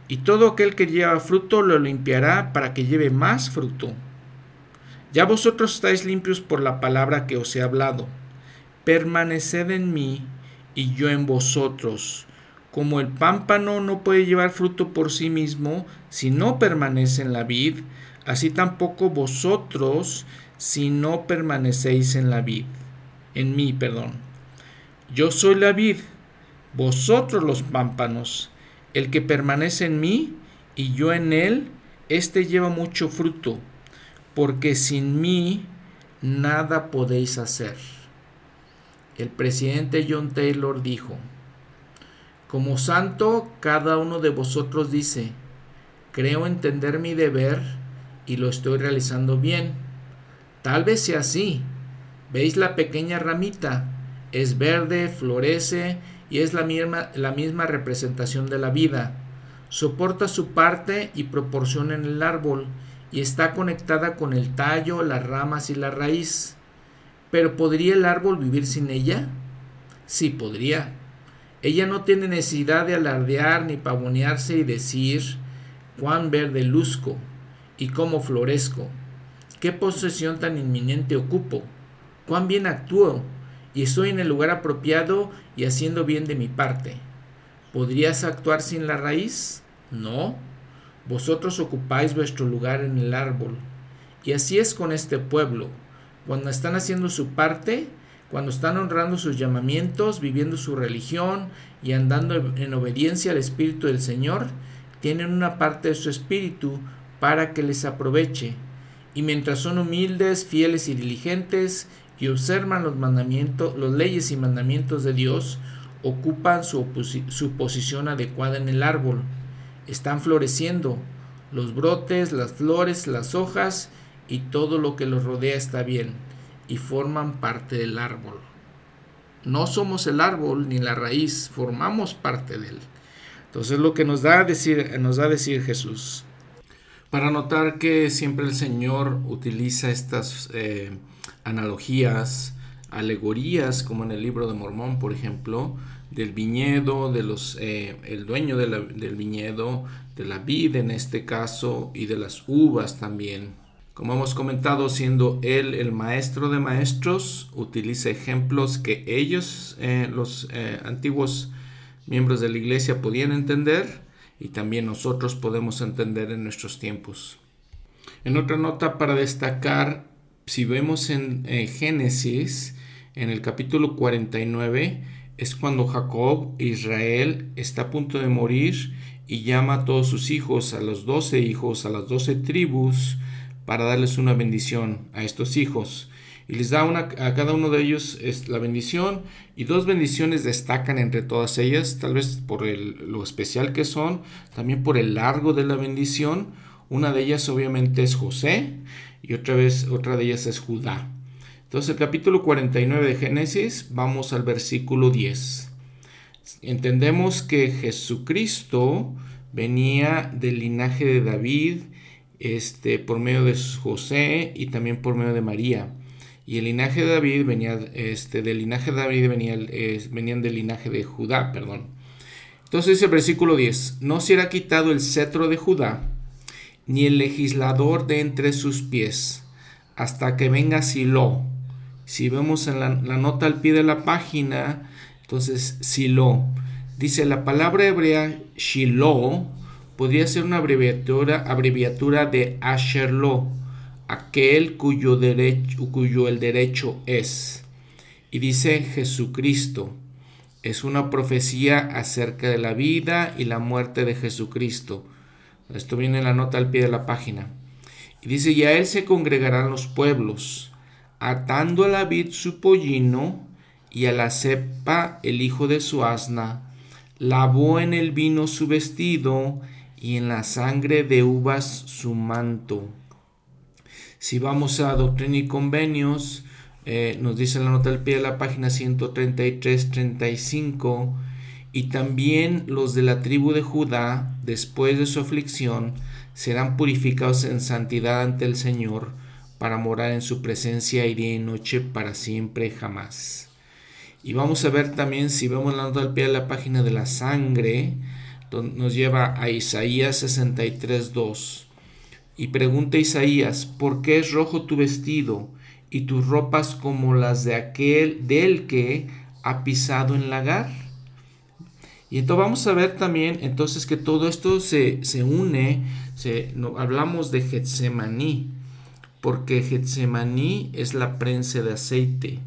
y todo aquel que lleva fruto lo limpiará para que lleve más fruto. Ya vosotros estáis limpios por la palabra que os he hablado. Permaneced en mí y yo en vosotros. Como el pámpano no puede llevar fruto por sí mismo si no permanece en la vid, así tampoco vosotros si no permanecéis en la vid. En mí, perdón. Yo soy la vid, vosotros los pámpanos. El que permanece en mí y yo en él, éste lleva mucho fruto, porque sin mí nada podéis hacer. El presidente John Taylor dijo, como santo, cada uno de vosotros dice, creo entender mi deber y lo estoy realizando bien. Tal vez sea así. ¿Veis la pequeña ramita? Es verde, florece y es la misma, la misma representación de la vida. Soporta su parte y proporciona en el árbol y está conectada con el tallo, las ramas y la raíz. Pero ¿podría el árbol vivir sin ella? Sí, podría. Ella no tiene necesidad de alardear ni pavonearse y decir cuán verde luzco y cómo florezco, qué posesión tan inminente ocupo, cuán bien actúo y estoy en el lugar apropiado y haciendo bien de mi parte. ¿Podrías actuar sin la raíz? No. Vosotros ocupáis vuestro lugar en el árbol. Y así es con este pueblo. Cuando están haciendo su parte, cuando están honrando sus llamamientos, viviendo su religión y andando en obediencia al Espíritu del Señor, tienen una parte de su Espíritu para que les aproveche. Y mientras son humildes, fieles y diligentes y observan los mandamientos, las leyes y mandamientos de Dios, ocupan su, su posición adecuada en el árbol. Están floreciendo. Los brotes, las flores, las hojas y todo lo que los rodea está bien y forman parte del árbol. No somos el árbol ni la raíz, formamos parte de él. Entonces lo que nos da a decir, nos da a decir Jesús. Para notar que siempre el Señor utiliza estas eh, analogías, alegorías, como en el libro de Mormón, por ejemplo, del viñedo, de los, eh, el dueño del viñedo, de la vid en este caso, y de las uvas también. Como hemos comentado, siendo él el maestro de maestros, utiliza ejemplos que ellos, eh, los eh, antiguos miembros de la iglesia, podían entender y también nosotros podemos entender en nuestros tiempos. En otra nota para destacar, si vemos en Génesis, en el capítulo 49, es cuando Jacob, Israel, está a punto de morir y llama a todos sus hijos, a los doce hijos, a las doce tribus, para darles una bendición a estos hijos. Y les da una, a cada uno de ellos la bendición y dos bendiciones destacan entre todas ellas, tal vez por lo especial que son, también por el largo de la bendición. Una de ellas obviamente es José y otra vez otra de ellas es Judá. Entonces el capítulo 49 de Génesis, vamos al versículo 10. Entendemos que Jesucristo venía del linaje de David, este, por medio de José y también por medio de María. Y el linaje de David venía, este, del linaje de David venía, venían del linaje de Judá, perdón. Entonces dice el versículo 10, no será quitado el cetro de Judá, ni el legislador de entre sus pies, hasta que venga Silo. Si vemos en la, nota al pie de la página, entonces Silo, dice la palabra hebrea Shiloh, podría ser una abreviatura, abreviatura de Asherlo, aquel cuyo, derecho, cuyo el derecho es. Y dice Jesucristo. Es una profecía acerca de la vida y la muerte de Jesucristo. Esto viene en la nota al pie de la página. Y dice, y a él se congregarán los pueblos, atando a la vid su pollino y a la cepa el hijo de su asna, lavó en el vino su vestido y en la sangre de uvas su manto. Si vamos a Doctrina y Convenios, eh, nos dice la nota al pie de la página 133-35, y también los de la tribu de Judá, después de su aflicción, serán purificados en santidad ante el Señor, para morar en su presencia y día y noche para siempre jamás. Y vamos a ver también, si vemos la nota al pie de la página de la sangre, nos lleva a Isaías 63.2. Y pregunta Isaías, ¿por qué es rojo tu vestido y tus ropas como las de aquel del que ha pisado en lagar? Y entonces vamos a ver también entonces que todo esto se, une, se, no, hablamos de Getsemaní, porque Getsemaní es la prensa de aceite.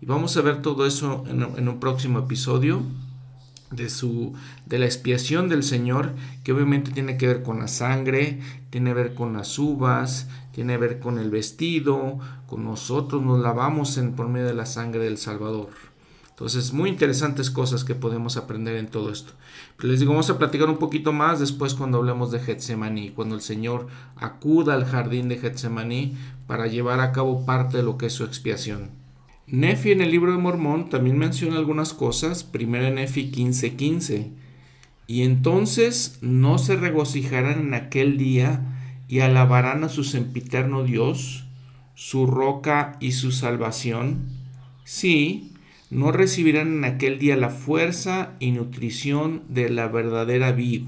Y vamos a ver todo eso en un próximo episodio de su de la expiación del Señor, que obviamente tiene que ver con la sangre, tiene que ver con las uvas, tiene que ver con el vestido, con nosotros nos lavamos en por medio de la sangre del Salvador. Entonces, muy interesantes cosas que podemos aprender en todo esto. Les digo, vamos a platicar un poquito más después cuando hablemos de Getsemaní, cuando el Señor acuda al jardín de Getsemaní para llevar a cabo parte de lo que es su expiación. Nefi en el libro de Mormón también menciona algunas cosas, primero en Nefi 15:15. Y entonces no se regocijarán en aquel día y alabarán a su sempiterno Dios, su roca y su salvación. Sí, no recibirán en aquel día la fuerza y nutrición de la verdadera vid.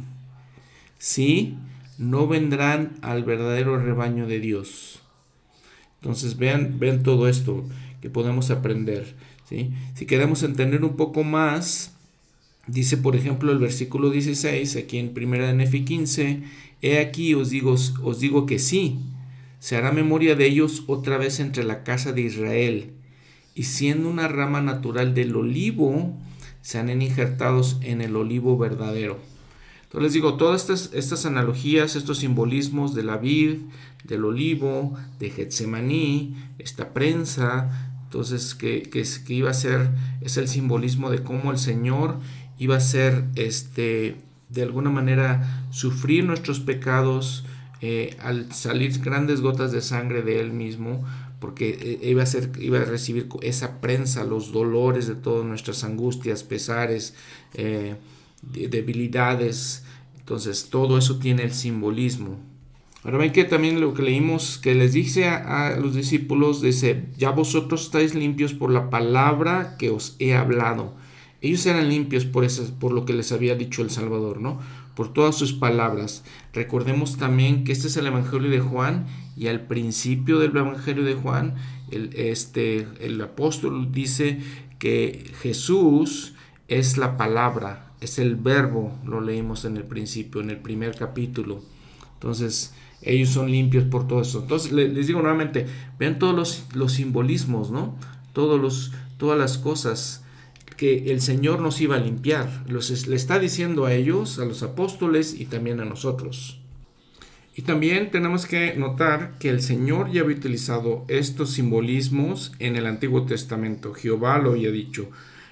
Sí, no vendrán al verdadero rebaño de Dios. Entonces vean, vean todo esto que podemos aprender. ¿sí? Si queremos entender un poco más, dice por ejemplo el versículo 16, aquí en primera de Nefi 15, he aquí os digo, os digo que sí, se hará memoria de ellos otra vez entre la casa de Israel, y siendo una rama natural del olivo, se han injertados en el olivo verdadero. Entonces les digo, todas estas, estas analogías, estos simbolismos de la vid, del olivo, de Getsemaní, esta prensa, entonces, que, iba a ser, es el simbolismo de cómo el Señor iba a ser, este, de alguna manera, sufrir nuestros pecados eh, al salir grandes gotas de sangre de Él mismo, porque eh, iba a, ser, iba a recibir esa prensa, los dolores de todas nuestras angustias, pesares, eh, debilidades. Entonces, todo eso tiene el simbolismo. Ahora ven que también lo que leímos, que les dice a, los discípulos, dice, ya vosotros estáis limpios por la palabra que os he hablado. Ellos eran limpios por, eso, por lo que les había dicho el Salvador, ¿no? Por todas sus palabras. Recordemos también que este es el Evangelio de Juan y al principio del Evangelio de Juan, el, este, el apóstol dice que Jesús es la palabra, es el verbo, lo leímos en el principio, en el primer capítulo. Entonces, ellos son limpios por todo eso. Entonces les digo nuevamente, vean todos los, simbolismos, ¿no? Todos los, todas las cosas que el Señor nos iba a limpiar. Los, le está diciendo a ellos, a los apóstoles y también a nosotros. Y también tenemos que notar que el Señor ya había utilizado estos simbolismos en el Antiguo Testamento. Jehová lo había dicho.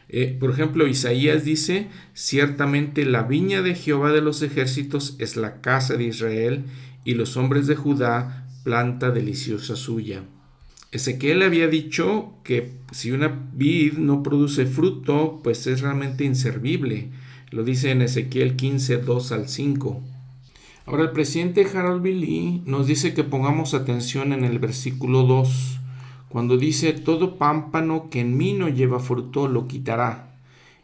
Eh, por ejemplo, Isaías dice, ciertamente la viña de Jehová de los ejércitos es la casa de Israel y los hombres de Judá planta deliciosa suya. Ezequiel había dicho que si una vid no produce fruto, pues es realmente inservible. Lo dice en Ezequiel 15, 2 al 5. Ahora el presidente Harold Billy nos dice que pongamos atención en el versículo 2, cuando dice, todo pámpano que en mí no lleva fruto lo quitará,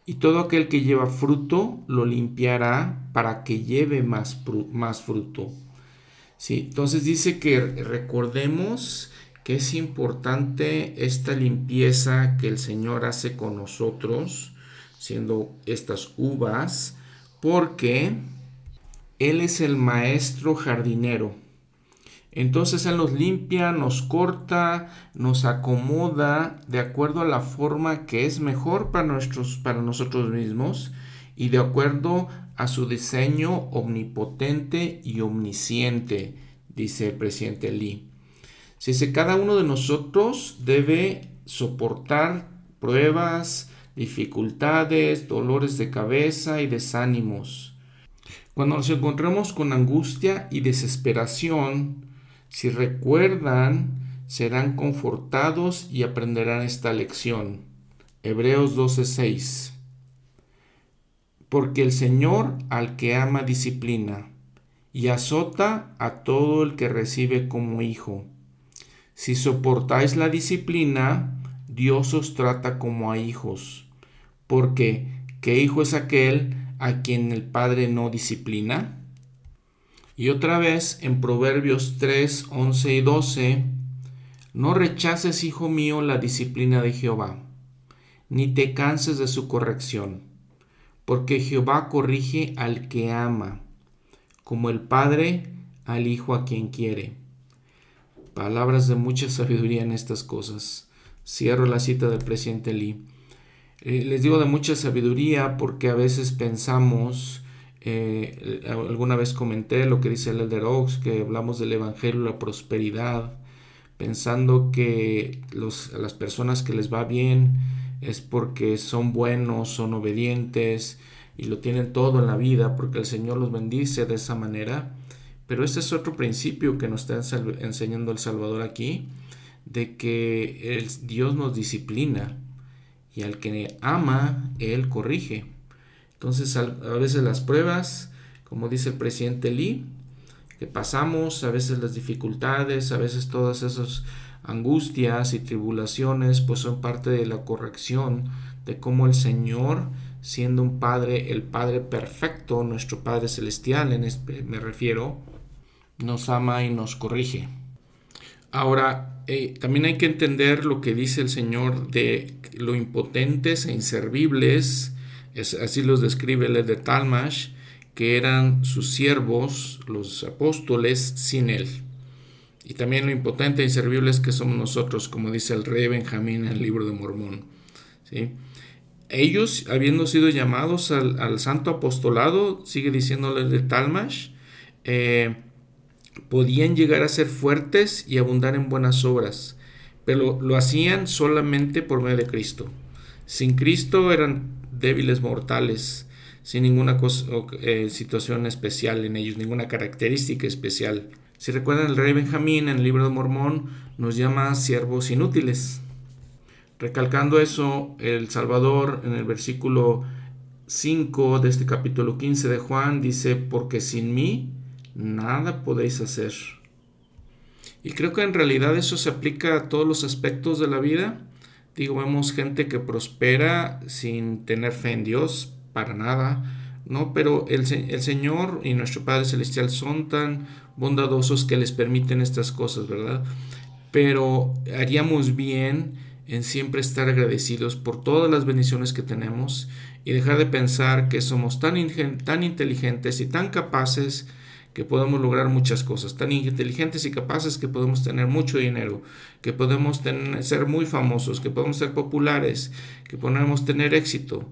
y todo aquel que lleva fruto lo limpiará para que lleve más, más fruto. ¿Sí? Entonces dice que recordemos que es importante esta limpieza que el Señor hace con nosotros, siendo estas uvas, porque Él es el maestro jardinero. Entonces Él nos limpia, nos corta, nos acomoda de acuerdo a la forma que es mejor para, nosotros mismos y de acuerdo a su diseño omnipotente y omnisciente, dice el presidente Lee. Si dice, cada uno de nosotros debe soportar pruebas, dificultades, dolores de cabeza y desánimos. Cuando nos encontramos con angustia y desesperación, si recuerdan, serán confortados y aprenderán esta lección. Hebreos 12:6 porque el Señor al que ama disciplina y azota a todo el que recibe como hijo. Si soportáis la disciplina, Dios os trata como a hijos, porque ¿qué hijo es aquel a quien el Padre no disciplina? Y otra vez en Proverbios 3, 11 y 12, no rechaces, hijo mío, la disciplina de Jehová, ni te canses de su corrección porque Jehová corrige al que ama, como el Padre al Hijo a quien quiere. Palabras de mucha sabiduría en estas cosas. Cierro la cita del presidente Lee. Eh, les digo de mucha sabiduría porque a veces pensamos, eh, alguna vez comenté lo que dice el Elder Oaks, que hablamos del Evangelio, la prosperidad, pensando que los, a las personas que les va bien, es porque son buenos, son obedientes y lo tienen todo en la vida porque el Señor los bendice de esa manera. Pero este es otro principio que nos está enseñando el Salvador aquí, de que el, Dios nos disciplina y al que ama, Él corrige. Entonces a, veces las pruebas, como dice el presidente Lee, que pasamos, a veces las dificultades, a veces todas esas angustias y tribulaciones, pues son parte de la corrección de cómo el Señor, siendo un Padre, el Padre perfecto, nuestro Padre celestial, en este me refiero, nos ama y nos corrige. Ahora, eh, también hay que entender lo que dice el Señor de lo impotentes e inservibles, es, así los describe el de Talmash, que eran sus siervos, los apóstoles, sin él y también lo impotente e inservibles que somos nosotros, como dice el rey Benjamín en el libro de Mormón. ¿sí? Ellos, habiendo sido llamados al, santo apostolado, sigue diciéndole de Talmash, eh, podían llegar a ser fuertes y abundar en buenas obras, pero lo hacían solamente por medio de Cristo. Sin Cristo eran débiles mortales, sin ninguna eh, situación especial en ellos, ninguna característica especial. Si recuerdan, el rey Benjamín en el libro de Mormón nos llama siervos inútiles. Recalcando eso, el Salvador en el versículo 5 de este capítulo 15 de Juan dice, porque sin mí nada podéis hacer. Y creo que en realidad eso se aplica a todos los aspectos de la vida. Digo, vemos gente que prospera sin tener fe en Dios, para nada ¿no? Pero el, el, Señor y nuestro Padre Celestial son tan bondadosos que les permiten estas cosas, ¿verdad? Pero haríamos bien en siempre estar agradecidos por todas las bendiciones que tenemos y dejar de pensar que somos tan, tan inteligentes y tan capaces que podemos lograr muchas cosas, tan inteligentes y capaces que podemos tener mucho dinero, que podemos ser muy famosos, que podemos ser populares, que podemos tener éxito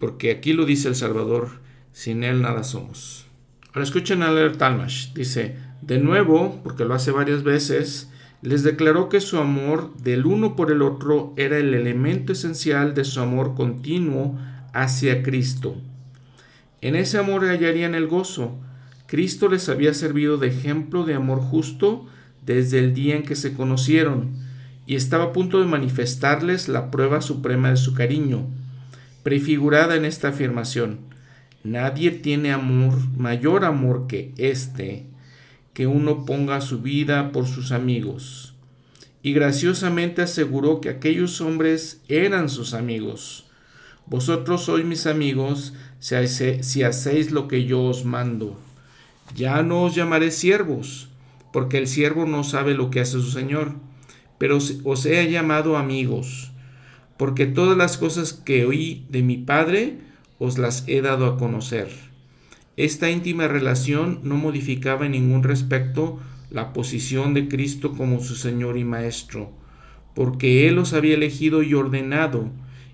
porque aquí lo dice el Salvador, sin Él nada somos. Ahora escuchen a leer Talmash, dice, De nuevo, porque lo hace varias veces, les declaró que su amor del uno por el otro era el elemento esencial de su amor continuo hacia Cristo. En ese amor hallarían el gozo. Cristo les había servido de ejemplo de amor justo desde el día en que se conocieron, y estaba a punto de manifestarles la prueba suprema de su cariño, prefigurada en esta afirmación. Nadie tiene amor, mayor amor que este, que uno ponga su vida por sus amigos. Y graciosamente aseguró que aquellos hombres eran sus amigos. Vosotros sois mis amigos si hacéis lo que yo os mando. Ya no os llamaré siervos, porque el siervo no sabe lo que hace su Señor, pero os he llamado amigos, porque todas las cosas que oí de mi Padre os las he dado a conocer. Esta íntima relación no modificaba en ningún respecto la posición de Cristo como su Señor y Maestro, porque Él los había elegido y ordenado,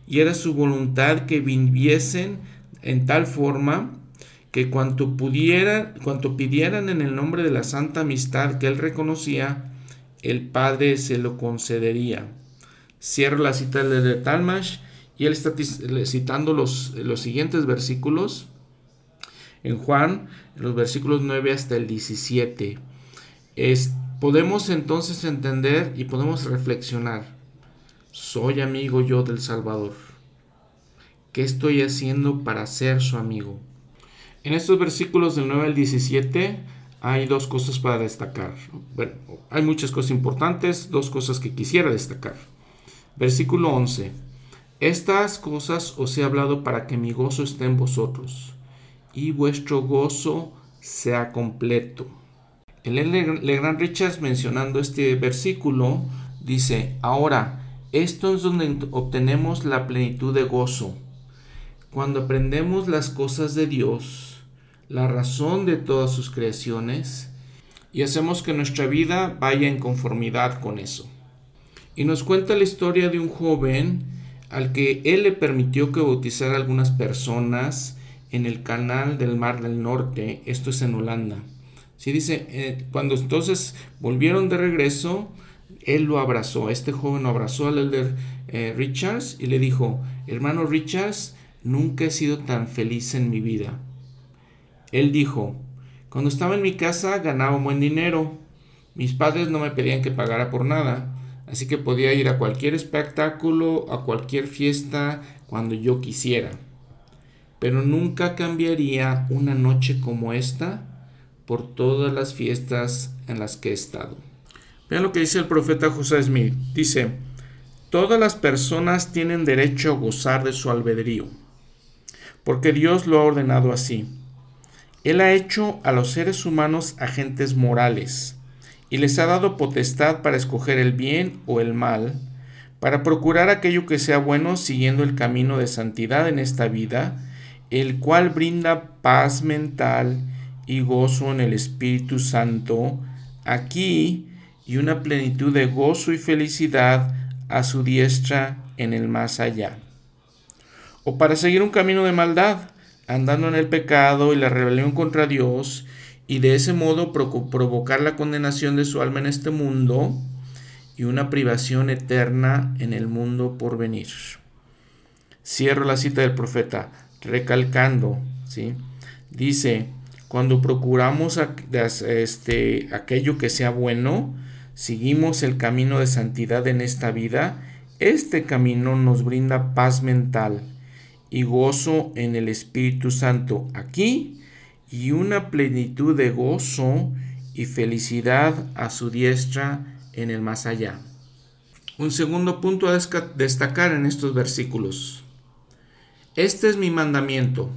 y era su voluntad que viviesen en tal forma que cuanto pudiera, cuanto pidieran en el nombre de la santa amistad que él reconocía, el Padre se lo concedería. Cierro la cita de Talmash y él está citando los, los siguientes versículos en Juan, los versículos 9 hasta el 17. Es, podemos entonces entender y podemos reflexionar. Soy amigo yo del Salvador. ¿Qué estoy haciendo para ser su amigo? En estos versículos del 9 al 17 hay dos cosas para destacar. Bueno, hay muchas cosas importantes, dos cosas que quisiera destacar. Versículo 11. Estas cosas os he hablado para que mi gozo esté en vosotros y vuestro gozo sea completo. El Legrand Richards mencionando este versículo dice, ahora, esto es donde obtenemos la plenitud de gozo. Cuando aprendemos las cosas de Dios, la razón de todas sus creaciones y hacemos que nuestra vida vaya en conformidad con eso. Y nos cuenta la historia de un joven al que él le permitió que bautizara algunas personas en el canal del Mar del Norte, esto es en Holanda. Dice, eh, cuando entonces volvieron de regreso, él lo abrazó, este joven lo abrazó al elder eh, Richards y le dijo, hermano Richards, nunca he sido tan feliz en mi vida. Él dijo, cuando estaba en mi casa ganaba un buen dinero. Mis padres no me pedían que pagara por nada, así que podía ir a cualquier espectáculo, a cualquier fiesta, cuando yo quisiera. Pero nunca cambiaría una noche como esta por todas las fiestas en las que he estado. Vean lo que dice el profeta José Smith. Dice, todas las personas tienen derecho a gozar de su albedrío, porque Dios lo ha ordenado así. Él ha hecho a los seres humanos agentes morales y les ha dado potestad para escoger el bien o el mal, para procurar aquello que sea bueno siguiendo el camino de santidad en esta vida, el cual brinda paz mental y gozo en el Espíritu Santo aquí y una plenitud de gozo y felicidad a su diestra en el más allá. O para seguir un camino de maldad, andando en el pecado y la rebelión contra Dios, y de ese modo provocar la condenación de su alma en este mundo y una privación eterna en el mundo por venir. Cierro la cita del profeta, recalcando, ¿sí? Dice, cuando procuramos este, aquello que sea bueno, seguimos el camino de santidad en esta vida, este camino nos brinda paz mental, y gozo en el Espíritu Santo aquí y una plenitud de gozo y felicidad a su diestra en el más allá. Un segundo punto a destacar en estos versículos. Este es mi mandamiento,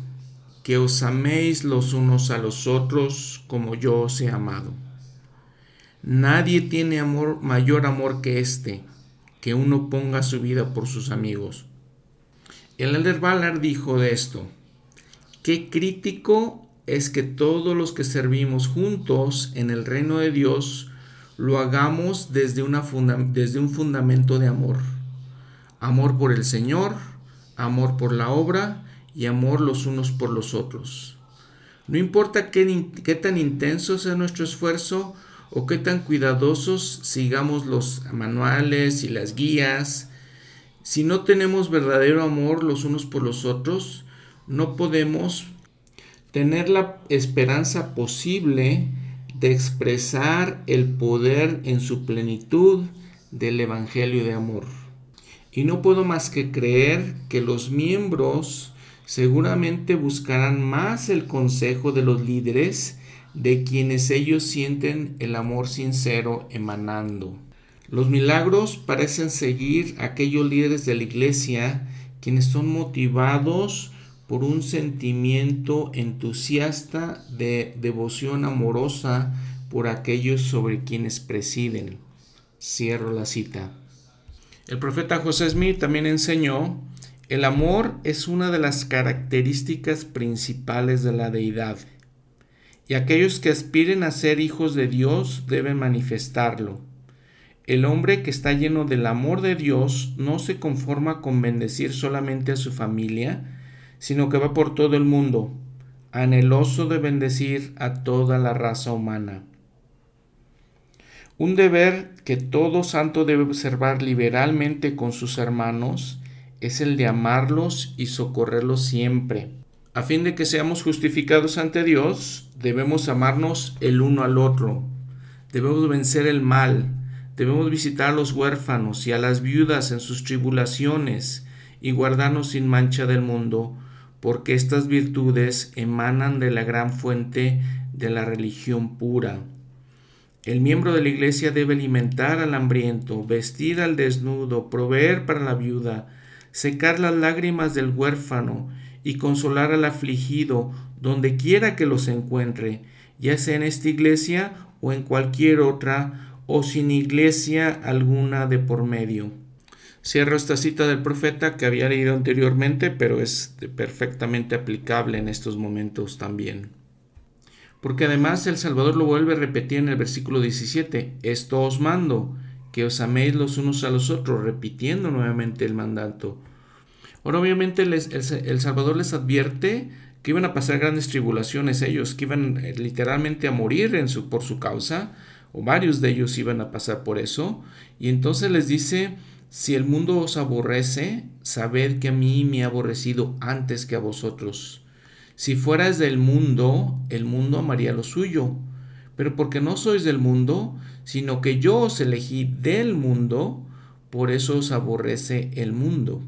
que os améis los unos a los otros como yo os he amado. Nadie tiene amor mayor amor que este, que uno ponga su vida por sus amigos. El elder Ballard dijo de esto, qué crítico es que todos los que servimos juntos en el reino de Dios lo hagamos desde, un fundamento de amor. Amor por el Señor, amor por la obra y amor los unos por los otros. No importa qué, qué tan intenso sea nuestro esfuerzo o qué tan cuidadosos sigamos los manuales y las guías, si no tenemos verdadero amor los unos por los otros, no podemos tener la esperanza posible de expresar el poder en su plenitud del Evangelio de amor. Y no puedo más que creer que los miembros seguramente buscarán más el consejo de los líderes de quienes ellos sienten el amor sincero emanando. Los milagros parecen seguir a aquellos líderes de la iglesia quienes son motivados por un sentimiento entusiasta de devoción amorosa por aquellos sobre quienes presiden. Cierro la cita. El profeta José Smith también enseñó, el amor es una de las características principales de la deidad, y aquellos que aspiren a ser hijos de Dios deben manifestarlo. El hombre que está lleno del amor de Dios no se conforma con bendecir solamente a su familia, sino que va por todo el mundo, anheloso de bendecir a toda la raza humana. Un deber que todo santo debe observar liberalmente con sus hermanos es el de amarlos y socorrerlos siempre. A fin de que seamos justificados ante Dios, debemos amarnos el uno al otro. Debemos vencer el mal. Debemos visitar a los huérfanos y a las viudas en sus tribulaciones y guardarnos sin mancha del mundo, porque estas virtudes emanan de la gran fuente de la religión pura. El miembro de la iglesia debe alimentar al hambriento, vestir al desnudo, proveer para la viuda, secar las lágrimas del huérfano y consolar al afligido donde quiera que los encuentre, ya sea en esta iglesia o en cualquier otra, o sin iglesia alguna de por medio. Cierro esta cita del profeta que había leído anteriormente, pero es perfectamente aplicable en estos momentos también. Porque además el Salvador lo vuelve a repetir en el versículo 17, esto os mando, que os améis los unos a los otros, repitiendo nuevamente el mandato. Ahora obviamente el, Salvador les advierte que iban a pasar grandes tribulaciones ellos, que iban eh, literalmente a morir en su, por su causa, o varios de ellos iban a pasar por eso, y entonces les dice si el mundo os aborrece, sabed que a mí me ha aborrecido antes que a vosotros. Si fueras del mundo, el mundo amaría lo suyo. Pero porque no sois del mundo, sino que yo os elegí del mundo, por eso os aborrece el mundo.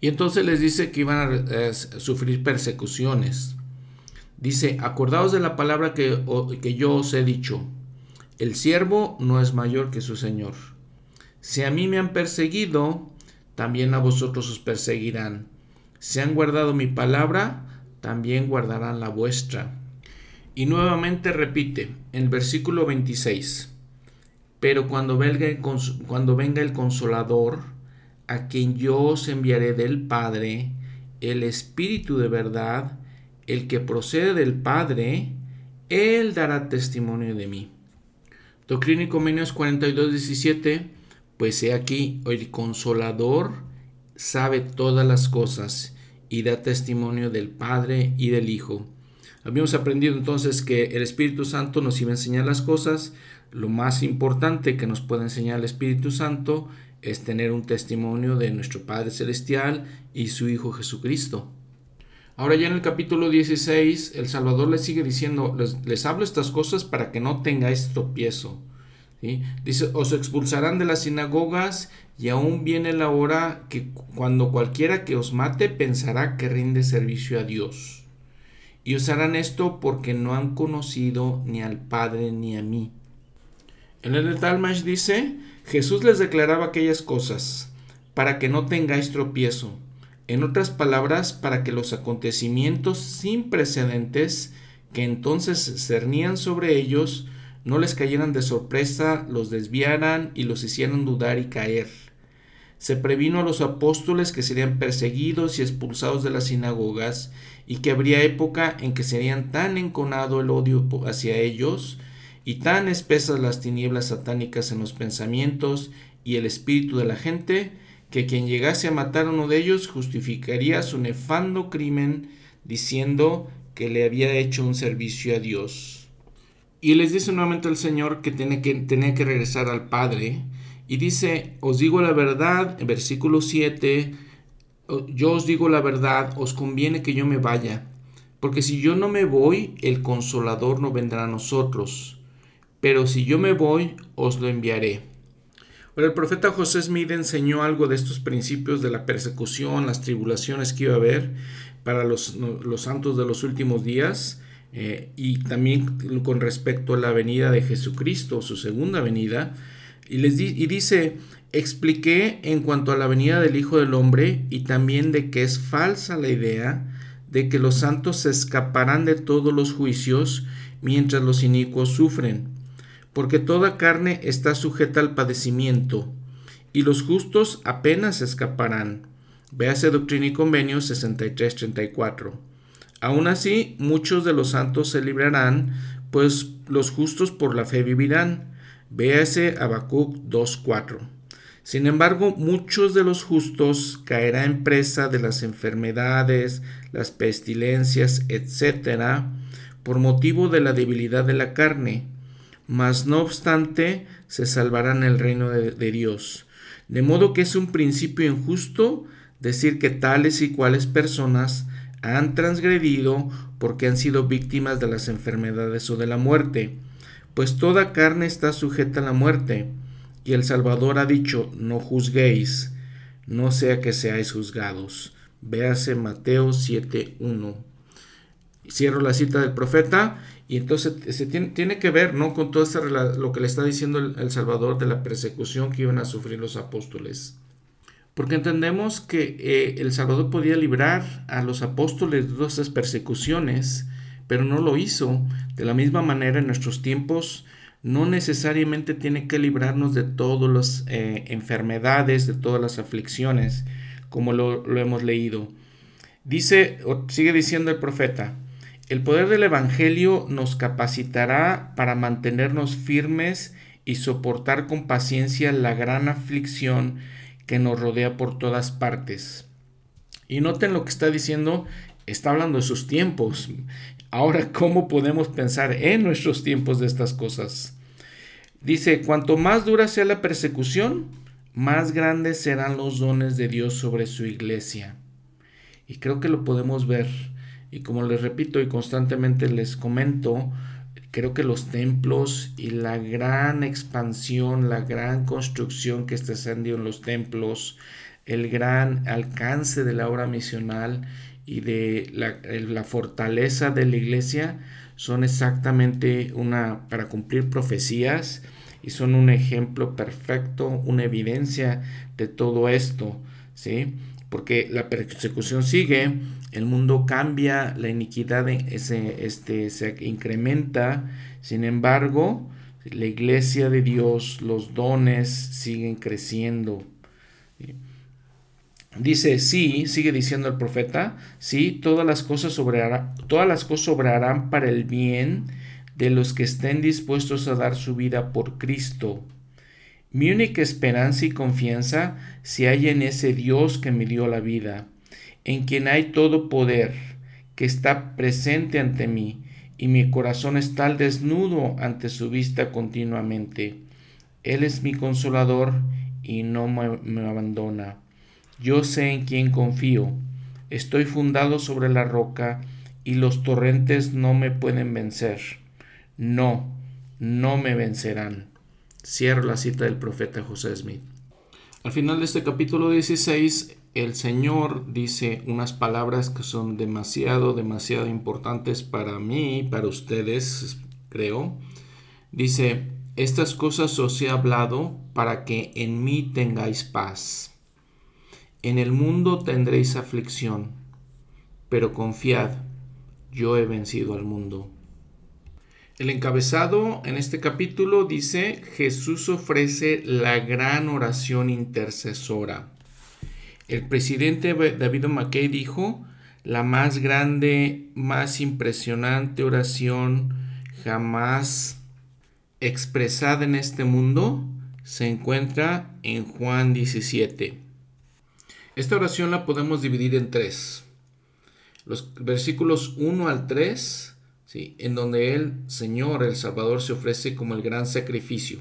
Y entonces les dice que iban a eh, sufrir persecuciones. Dice, acordaos de la palabra que, que yo os he dicho. El siervo no es mayor que su Señor. Si a mí me han perseguido, también a vosotros os perseguirán. Si han guardado mi palabra, también guardarán la vuestra. Y nuevamente repite el versículo 26, pero cuando venga el, cuando venga el consolador, a quien yo os enviaré del Padre, el Espíritu de verdad, el que procede del Padre, él dará testimonio de mí. Doctrina y Convenios 42, 17 pues he aquí, el consolador sabe todas las cosas y da testimonio del Padre y del Hijo. Habíamos aprendido entonces que el Espíritu Santo nos iba a enseñar las cosas. Lo más importante que nos puede enseñar el Espíritu Santo es tener un testimonio de nuestro Padre Celestial y su Hijo Jesucristo. Ahora ya en el capítulo 16, el Salvador les sigue diciendo, les, les hablo estas cosas para que no tengáis tropiezo. Dice, os expulsarán de las sinagogas y aún viene la hora que cuando cualquiera que os mate pensará que rinde servicio a Dios. Y os harán esto porque no han conocido ni al Padre ni a mí. En el Talmash dice, Jesús les declaraba aquellas cosas para que no tengáis tropiezo. En otras palabras, para que los acontecimientos sin precedentes que entonces cernían sobre ellos no les cayeran de sorpresa, los desviaran y los hicieran dudar y caer. Se previno a los apóstoles que serían perseguidos y expulsados de las sinagogas, y que habría época en que serían tan enconado el odio hacia ellos, y tan espesas las tinieblas satánicas en los pensamientos y el espíritu de la gente, que quien llegase a matar a uno de ellos justificaría su nefando crimen, diciendo que le había hecho un servicio a Dios. Y les dice nuevamente el Señor que, tiene que tenía que regresar al Padre. Y dice, os digo la verdad, en versículo 7, yo os digo la verdad, os conviene que yo me vaya, porque si yo no me voy, el consolador no vendrá a nosotros, pero si yo me voy, os lo enviaré. Pero el profeta José Smith enseñó algo de estos principios de la persecución, las tribulaciones que iba a haber para los, santos de los últimos días, eh, y también con respecto a la venida de Jesucristo, su segunda venida, y, les y dice, expliqué en cuanto a la venida del Hijo del Hombre y también de que es falsa la idea de que los santos se escaparán de todos los juicios mientras los inicuos sufren, porque toda carne está sujeta al padecimiento, y los justos apenas escaparán. Véase Doctrina y Convenio 63-34. Aún así, muchos de los santos se librarán, pues los justos por la fe vivirán. Véase Habacuc 2.4. Sin embargo, muchos de los justos caerán presa de las enfermedades, las pestilencias, etc., por motivo de la debilidad de la carne, mas no obstante se salvarán el reino de, Dios. De modo que es un principio injusto decir que tales y cuales personas han transgredido porque han sido víctimas de las enfermedades o de la muerte pues toda carne está sujeta a la muerte, y el Salvador ha dicho, no juzguéis, no sea que seáis juzgados. Véase Mateo 7.1. Cierro la cita del profeta y entonces se tiene, que ver ¿no? con todo este, lo que le está diciendo el, Salvador de la persecución que iban a sufrir los apóstoles. Porque entendemos que eh, el Salvador podía librar a los apóstoles de todas esas persecuciones, pero no lo hizo. De la misma manera, en nuestros tiempos, no necesariamente tiene que librarnos de todas las eh, enfermedades, de todas las aflicciones, como lo, lo hemos leído. Dice, o sigue diciendo el profeta, el poder del Evangelio nos capacitará para mantenernos firmes y soportar con paciencia la gran aflicción que nos rodea por todas partes. Y noten lo que está diciendo, está hablando de sus tiempos. Ahora, ¿cómo podemos pensar en nuestros tiempos de estas cosas? Dice, cuanto más dura sea la persecución, más grandes serán los dones de Dios sobre su iglesia. Y creo que lo podemos ver. Y como les repito y constantemente les comento, creo que los templos y la gran expansión, la gran construcción que está haciendo en los templos, el gran alcance de la obra misional y de la, fortaleza de la iglesia son exactamente una para cumplir profecías y son un ejemplo perfecto, una evidencia de todo esto, ¿sí? Porque la persecución sigue, el mundo cambia, la iniquidad ese, este, se incrementa, sin embargo, la iglesia de Dios, los dones siguen creciendo. Dice, sí, sigue diciendo el profeta, sí, todas las cosas sobrarán, todas las cosas sobrarán para el bien de los que estén dispuestos a dar su vida por Cristo. Mi única esperanza y confianza se halla en ese Dios que me dio la vida, en quien hay todo poder, que está presente ante mí, y mi corazón está al desnudo ante su vista continuamente. Él es mi consolador y no me abandona. Yo sé en quién confío. Estoy fundado sobre la roca y los torrentes no me pueden vencer. No, no me vencerán. Cierro la cita del profeta José Smith. Al final de este capítulo 16, el Señor dice unas palabras que son demasiado, demasiado importantes para mí, para ustedes, creo. Dice, estas cosas os he hablado para que en mí tengáis paz. En el mundo tendréis aflicción, pero confiad, yo he vencido al mundo. El encabezado en este capítulo dice, Jesús ofrece la gran oración intercesora. El presidente David McKay dijo, la más grande, más impresionante oración jamás expresada en este mundo se encuentra en Juan 17. Esta oración la podemos dividir en tres. los versículos 1 al 3, ¿sí? en donde el Señor, el Salvador, se ofrece como el gran sacrificio.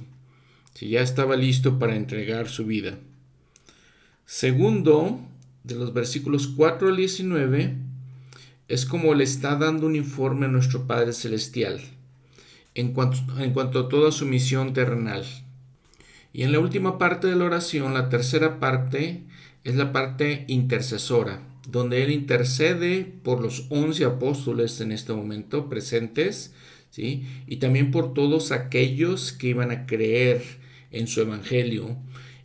Si ya estaba listo para entregar su vida. Segundo, de los versículos 4 al 19, es como le está dando un informe a nuestro Padre Celestial en cuanto, en cuanto a toda su misión terrenal. Y en la última parte de la oración, la tercera parte, es la parte intercesora, donde Él intercede por los once apóstoles en este momento presentes, ¿sí? y también por todos aquellos que iban a creer en su evangelio,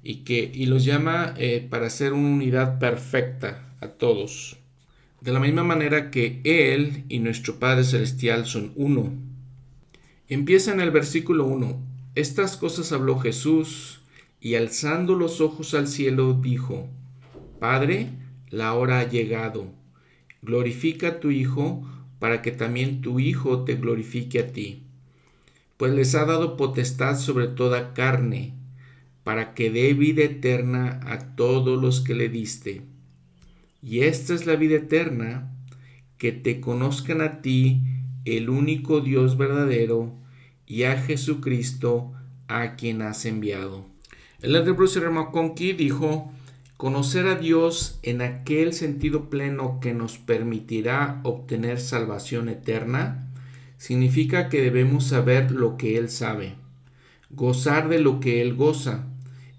y, que, y los llama eh, para ser una unidad perfecta a todos. De la misma manera que Él y nuestro Padre Celestial son uno. Empieza en el versículo 1. Estas cosas habló Jesús y alzando los ojos al cielo dijo, Padre, la hora ha llegado. Glorifica a tu Hijo para que también tu Hijo te glorifique a ti. Pues les ha dado potestad sobre toda carne, para que dé vida eterna a todos los que le diste. Y esta es la vida eterna, que te conozcan a ti, el único Dios verdadero, y a Jesucristo a quien has enviado. El André Bruce McConkie dijo, conocer a Dios en aquel sentido pleno que nos permitirá obtener salvación eterna, significa que debemos saber lo que Él sabe, gozar de lo que Él goza,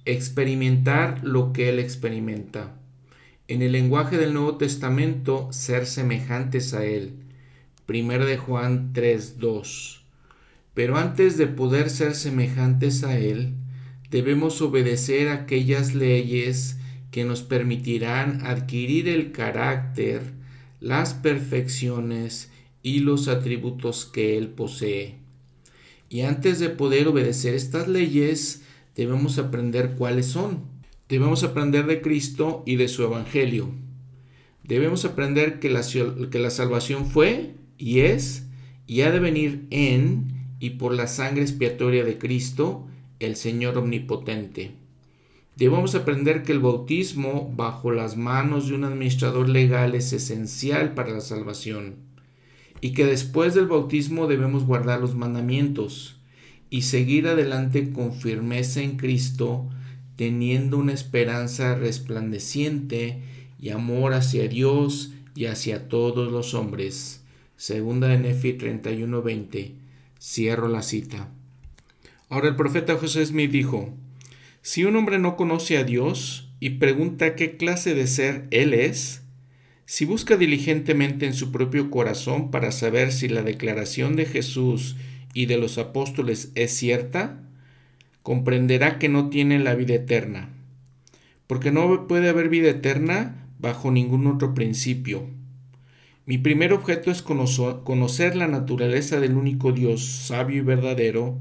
experimentar lo que Él experimenta. En el lenguaje del Nuevo Testamento, ser semejantes a Él. 1 de Juan 3.2 pero antes de poder ser semejantes a Él, debemos obedecer aquellas leyes que nos permitirán adquirir el carácter, las perfecciones y los atributos que Él posee. Y antes de poder obedecer estas leyes, debemos aprender cuáles son. Debemos aprender de Cristo y de su Evangelio. Debemos aprender que la, que la salvación fue y es y ha de venir en y por la sangre expiatoria de Cristo, el Señor Omnipotente. Debemos aprender que el bautismo bajo las manos de un administrador legal es esencial para la salvación y que después del bautismo debemos guardar los mandamientos y seguir adelante con firmeza en Cristo, teniendo una esperanza resplandeciente y amor hacia Dios y hacia todos los hombres. Segunda de Nefi 31:20 Cierro la cita. Ahora el profeta José Smith dijo, si un hombre no conoce a Dios y pregunta qué clase de ser Él es, si busca diligentemente en su propio corazón para saber si la declaración de Jesús y de los apóstoles es cierta, comprenderá que no tiene la vida eterna, porque no puede haber vida eterna bajo ningún otro principio mi primer objeto es conocer la naturaleza del único Dios sabio y verdadero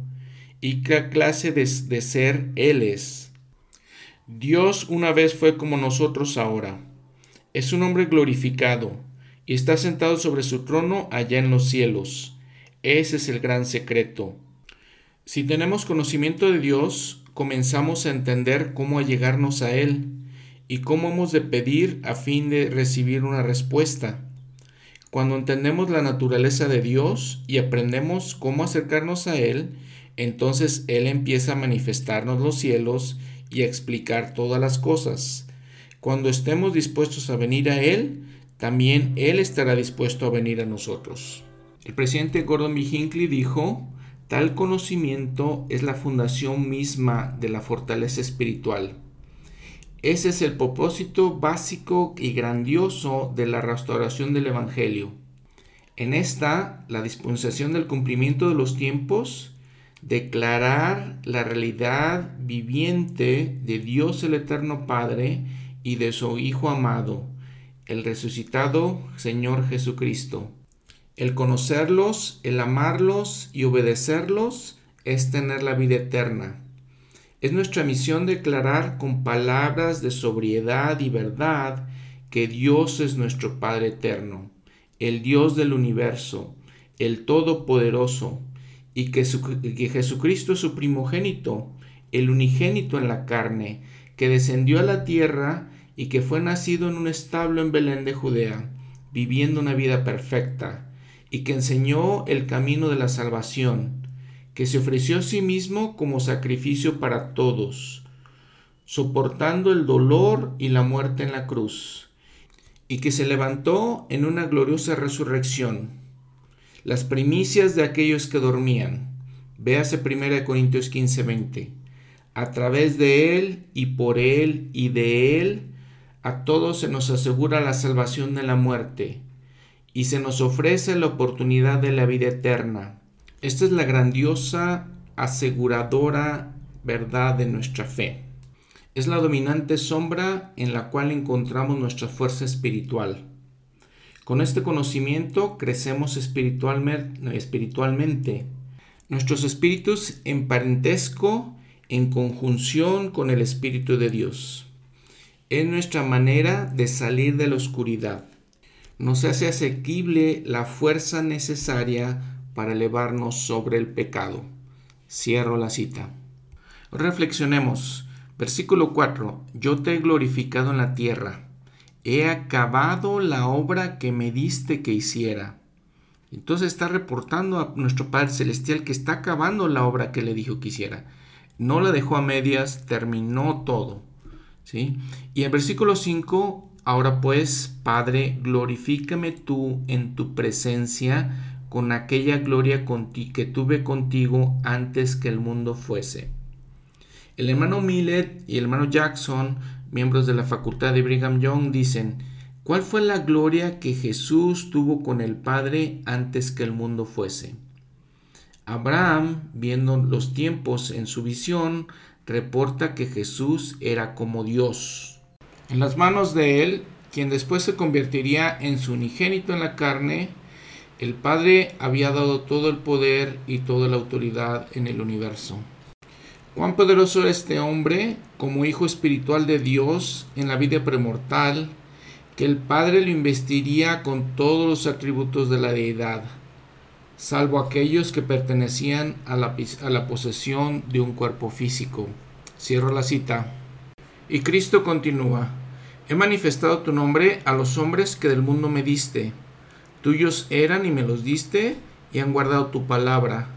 y qué clase de, ser Él es. Dios una vez fue como nosotros ahora. Es un hombre glorificado y está sentado sobre su trono allá en los cielos. Ese es el gran secreto. Si tenemos conocimiento de Dios, comenzamos a entender cómo allegarnos a Él y cómo hemos de pedir a fin de recibir una respuesta. Cuando entendemos la naturaleza de Dios y aprendemos cómo acercarnos a Él, entonces Él empieza a manifestarnos los cielos y a explicar todas las cosas. Cuando estemos dispuestos a venir a Él, también Él estará dispuesto a venir a nosotros. El presidente Gordon B. Hinckley dijo, tal conocimiento es la fundación misma de la fortaleza espiritual. Ese es el propósito básico y grandioso de la restauración del Evangelio. En esta, la dispensación del cumplimiento de los tiempos, declarar la realidad viviente de Dios el Eterno Padre y de su Hijo amado, el resucitado Señor Jesucristo. El conocerlos, el amarlos y obedecerlos es tener la vida eterna. Es nuestra misión declarar con palabras de sobriedad y verdad que Dios es nuestro Padre eterno, el Dios del universo, el Todopoderoso, y que, Jesucristo es su primogénito, el unigénito en la carne, que descendió a la tierra y que fue nacido en un establo en Belén de Judea, viviendo una vida perfecta, y que enseñó el camino de la salvación, que se ofreció a sí mismo como sacrificio para todos, soportando el dolor y la muerte en la cruz, y que se levantó en una gloriosa resurrección, las primicias de aquellos que dormían. Véase 1 Corintios 15:20. A través de Él y por Él y de Él, a todos se nos asegura la salvación de la muerte y se nos ofrece la oportunidad de la vida eterna. Esta es la grandiosa, aseguradora verdad de nuestra fe. Es la dominante sombra en la cual encontramos nuestra fuerza espiritual. Con este conocimiento crecemos espiritualmente. Nuestros espíritus en parentesco, en conjunción con el Espíritu de Dios. Es nuestra manera de salir de la oscuridad. Nos hace asequible la fuerza necesaria para elevarnos sobre el pecado. Cierro la cita. Reflexionemos. Versículo 4. Yo te he glorificado en la tierra. He acabado la obra que me diste que hiciera. Entonces está reportando a nuestro Padre Celestial que está acabando la obra que le dijo que hiciera. No la dejó a medias, terminó todo. ¿sí? Y en versículo 5, ahora pues, Padre, glorifícame tú en tu presencia con aquella gloria que tuve contigo antes que el mundo fuese. El hermano Millet y el hermano Jackson, miembros de la facultad de Brigham Young, dicen, ¿cuál fue la gloria que Jesús tuvo con el Padre antes que el mundo fuese? Abraham, viendo los tiempos en su visión, reporta que Jesús era como Dios. En las manos de él, quien después se convertiría en su unigénito en la carne, el Padre había dado todo el poder y toda la autoridad en el universo. Cuán poderoso era este hombre como hijo espiritual de Dios en la vida premortal, que el Padre lo investiría con todos los atributos de la deidad, salvo aquellos que pertenecían a la, a la posesión de un cuerpo físico. Cierro la cita. Y Cristo continúa, he manifestado tu nombre a los hombres que del mundo me diste. Tuyos eran y me los diste, y han guardado tu palabra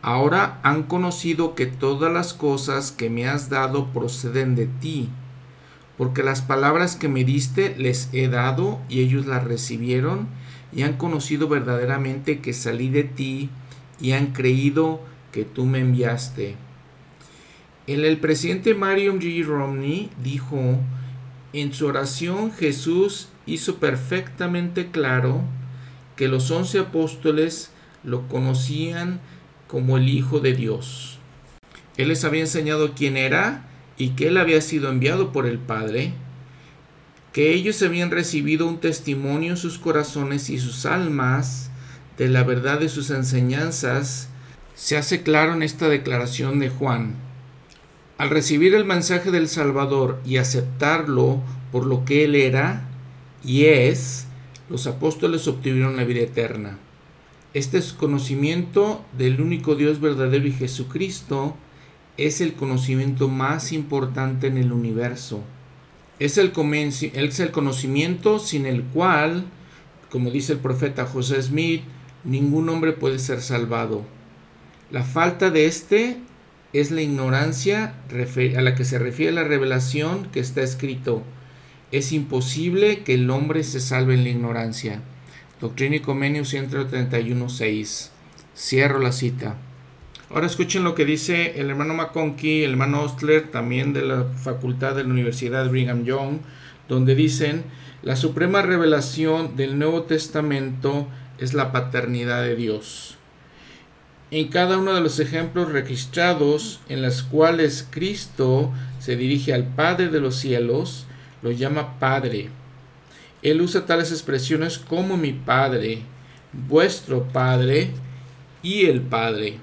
Ahora han conocido que todas las cosas que me has dado proceden de ti, porque las palabras que me diste les he dado y ellos las recibieron y han conocido verdaderamente que salí de ti y han creído que tú me enviaste. El, el presidente Mario G. Romney dijo, en su oración Jesús hizo perfectamente claro que los once apóstoles lo conocían como el Hijo de Dios. Él les había enseñado quién era y que él había sido enviado por el Padre, que ellos habían recibido un testimonio en sus corazones y sus almas de la verdad de sus enseñanzas, se hace claro en esta declaración de Juan. Al recibir el mensaje del Salvador y aceptarlo por lo que Él era y es, los apóstoles obtuvieron la vida eterna. Este conocimiento del único Dios verdadero y Jesucristo es el conocimiento más importante en el universo. Es el, conocimiento sin el cual, como dice el profeta José Smith, ningún hombre puede ser salvado. La falta de este es la ignorancia a la que se refiere la revelación que está escrito. Es imposible que el hombre se salve en la ignorancia. Doctrina y Comenio 131.6. Cierro la cita. Ahora escuchen lo que dice el hermano McConkie, el hermano Ostler, también de la Facultad de la Universidad de Brigham Young, donde dicen, la suprema revelación del Nuevo Testamento es la paternidad de Dios. En cada uno de los ejemplos registrados en los cuales Cristo se dirige al Padre de los cielos, lo llama Padre él usa tales expresiones como mi Padre, vuestro Padre y el Padre.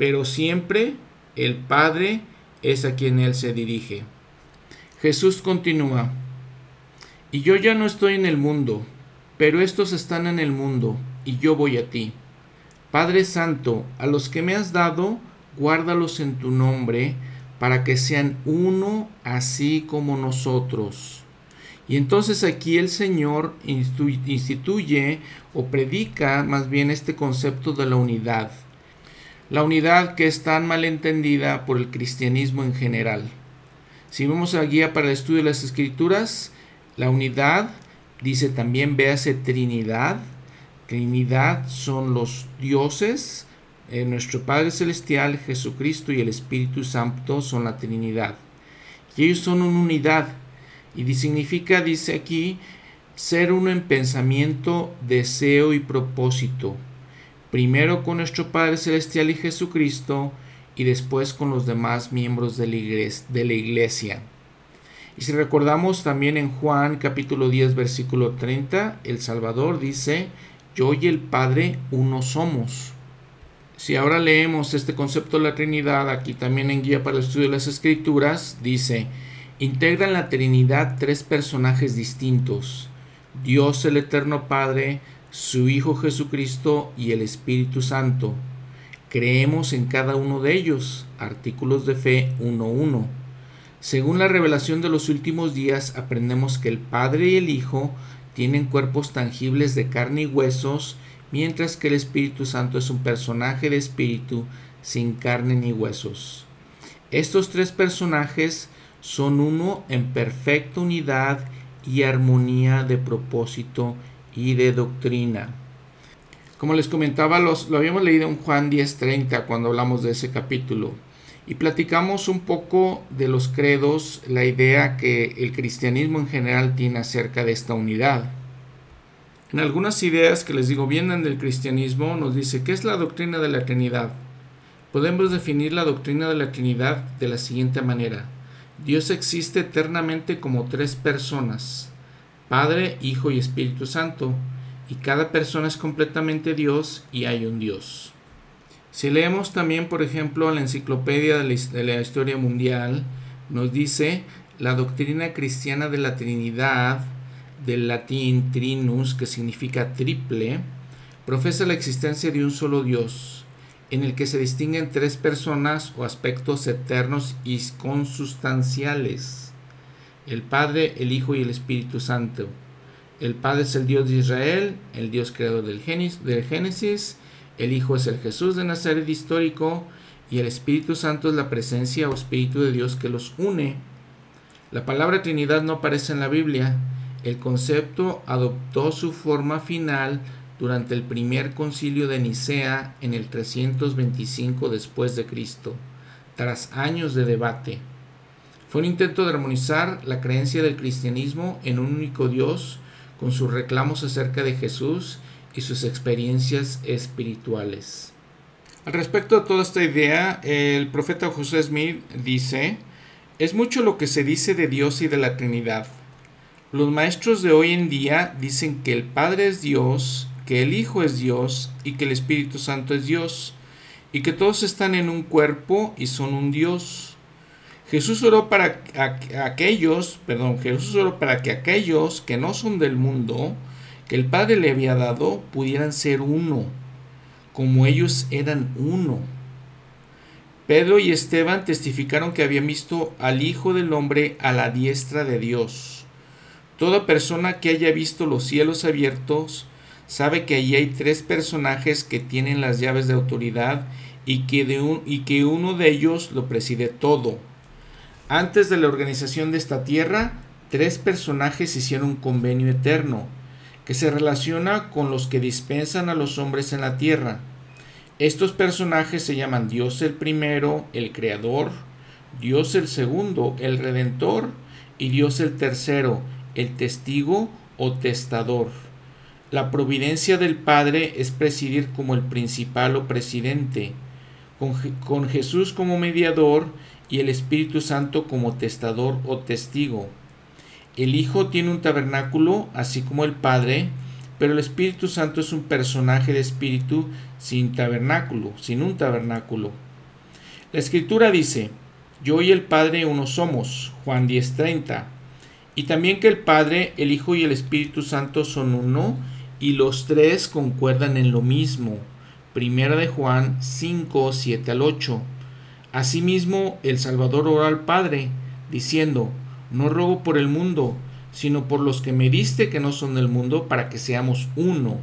Pero siempre el Padre es a quien Él se dirige. Jesús continúa, y yo ya no estoy en el mundo, pero estos están en el mundo, y yo voy a ti. Padre Santo, a los que me has dado, guárdalos en tu nombre, para que sean uno así como nosotros Y entonces aquí el Señor instituye o predica más bien este concepto de la unidad. La unidad que es tan mal entendida por el cristianismo en general. Si vemos la guía para el estudio de las escrituras, la unidad dice también véase Trinidad. Trinidad son los dioses, eh, nuestro Padre Celestial, Jesucristo y el Espíritu Santo son la Trinidad. Y ellos son una unidad y significa, dice aquí, ser uno en pensamiento, deseo y propósito. Primero con nuestro Padre Celestial y Jesucristo y después con los demás miembros de la iglesia. Y si recordamos también en Juan capítulo 10 versículo 30, el Salvador dice, yo y el Padre uno somos. Si ahora leemos este concepto de la Trinidad, aquí también en Guía para el Estudio de las Escrituras, dice, Integran la Trinidad tres personajes distintos, Dios el Eterno Padre, su Hijo Jesucristo y el Espíritu Santo. Creemos en cada uno de ellos. Artículos de fe 1.1. Según la revelación de los últimos días, aprendemos que el Padre y el Hijo tienen cuerpos tangibles de carne y huesos, mientras que el Espíritu Santo es un personaje de espíritu sin carne ni huesos. Estos tres personajes son uno en perfecta unidad y armonía de propósito y de doctrina. Como les comentaba, los, lo habíamos leído en Juan 10:30 cuando hablamos de ese capítulo y platicamos un poco de los credos, la idea que el cristianismo en general tiene acerca de esta unidad. En algunas ideas que les digo vienen del cristianismo nos dice, ¿qué es la doctrina de la Trinidad? Podemos definir la doctrina de la Trinidad de la siguiente manera. Dios existe eternamente como tres personas, Padre, Hijo y Espíritu Santo, y cada persona es completamente Dios y hay un Dios. Si leemos también, por ejemplo, la enciclopedia de la historia mundial, nos dice la doctrina cristiana de la Trinidad, del latín trinus, que significa triple, profesa la existencia de un solo Dios, en el que se distinguen tres personas o aspectos eternos y consustanciales, el Padre, el Hijo y el Espíritu Santo. El Padre es el Dios de Israel, el Dios creador del Génesis, el Hijo es el Jesús de Nazaret histórico y el Espíritu Santo es la presencia o Espíritu de Dios que los une. La palabra Trinidad no aparece en la Biblia. El concepto adoptó su forma final durante el primer concilio de Nicea en el 325 después de Cristo, tras años de debate. Fue un intento de armonizar la creencia del cristianismo en un único Dios con sus reclamos acerca de Jesús y sus experiencias espirituales. Al respecto de toda esta idea, el profeta José Smith dice, es mucho lo que se dice de Dios y de la Trinidad. Los maestros de hoy en día dicen que el Padre es Dios que el Hijo es Dios y que el Espíritu Santo es Dios y que todos están en un cuerpo y son un Dios. Jesús oró para aquellos, perdón, Jesús oró para que aquellos que no son del mundo, que el Padre le había dado, pudieran ser uno, como ellos eran uno. Pedro y Esteban testificaron que habían visto al Hijo del Hombre a la diestra de Dios. Toda persona que haya visto los cielos abiertos sabe que allí hay tres personajes que tienen las llaves de autoridad y que, de un, y que uno de ellos lo preside todo. Antes de la organización de esta tierra, tres personajes hicieron un convenio eterno, que se relaciona con los que dispensan a los hombres en la tierra. Estos personajes se llaman Dios el primero, el creador, Dios el segundo, el redentor, y Dios el tercero, el testigo o testador. La providencia del Padre es presidir como el principal o presidente, con, Jesús como mediador y el Espíritu Santo como testador o testigo. El Hijo tiene un tabernáculo, así como el Padre, pero el Espíritu Santo es un personaje de espíritu sin tabernáculo, sin un tabernáculo. La Escritura dice, yo y el Padre uno somos, Juan 10:30, y también que el Padre, el Hijo y el Espíritu Santo son uno, y los tres concuerdan en lo mismo. Primera de Juan 5, 7 al 8. Asimismo, el Salvador oró al Padre, diciendo, No rogo por el mundo, sino por los que me diste que no son del mundo, para que seamos uno.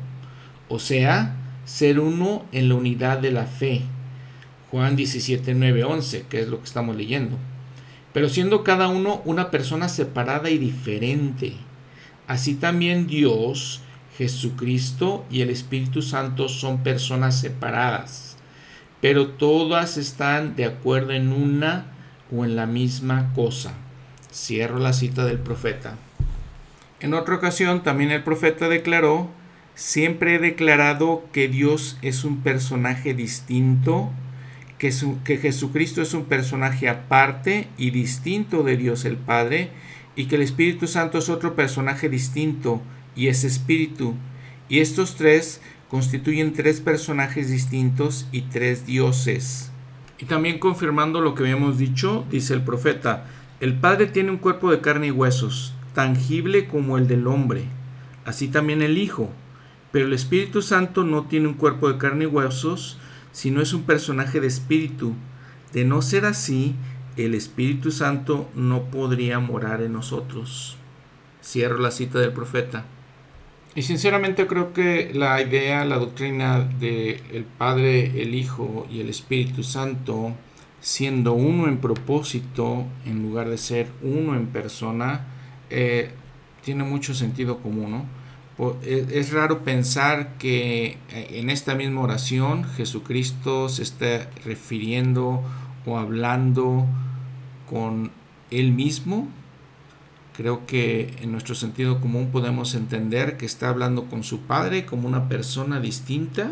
O sea, ser uno en la unidad de la fe. Juan 17, 9, 11, que es lo que estamos leyendo. Pero siendo cada uno una persona separada y diferente. Así también Dios, Jesucristo y el Espíritu Santo son personas separadas, pero todas están de acuerdo en una o en la misma cosa. Cierro la cita del profeta. En otra ocasión también el profeta declaró, siempre he declarado que Dios es un personaje distinto, que, que, Jesucristo es un personaje aparte y distinto de Dios el Padre, y que el Espíritu Santo es otro personaje distinto y es Espíritu. Y estos tres constituyen tres personajes distintos y tres dioses. Y también confirmando lo que habíamos dicho, dice el profeta, el Padre tiene un cuerpo de carne y huesos, tangible como el del hombre, así también el Hijo. Pero el Espíritu Santo no tiene un cuerpo de carne y huesos, sino es un personaje de espíritu. De no ser así, el Espíritu Santo no podría morar en nosotros. Cierro la cita del profeta. Y sinceramente creo que la idea, la doctrina de el Padre, el Hijo y el Espíritu Santo siendo uno en propósito en lugar de ser uno en persona, eh, tiene mucho sentido común, Es, raro pensar que eh, en esta misma oración Jesucristo se está refiriendo o hablando con Él mismo. Creo que en nuestro sentido común podemos entender que está hablando con su Padre como una persona distinta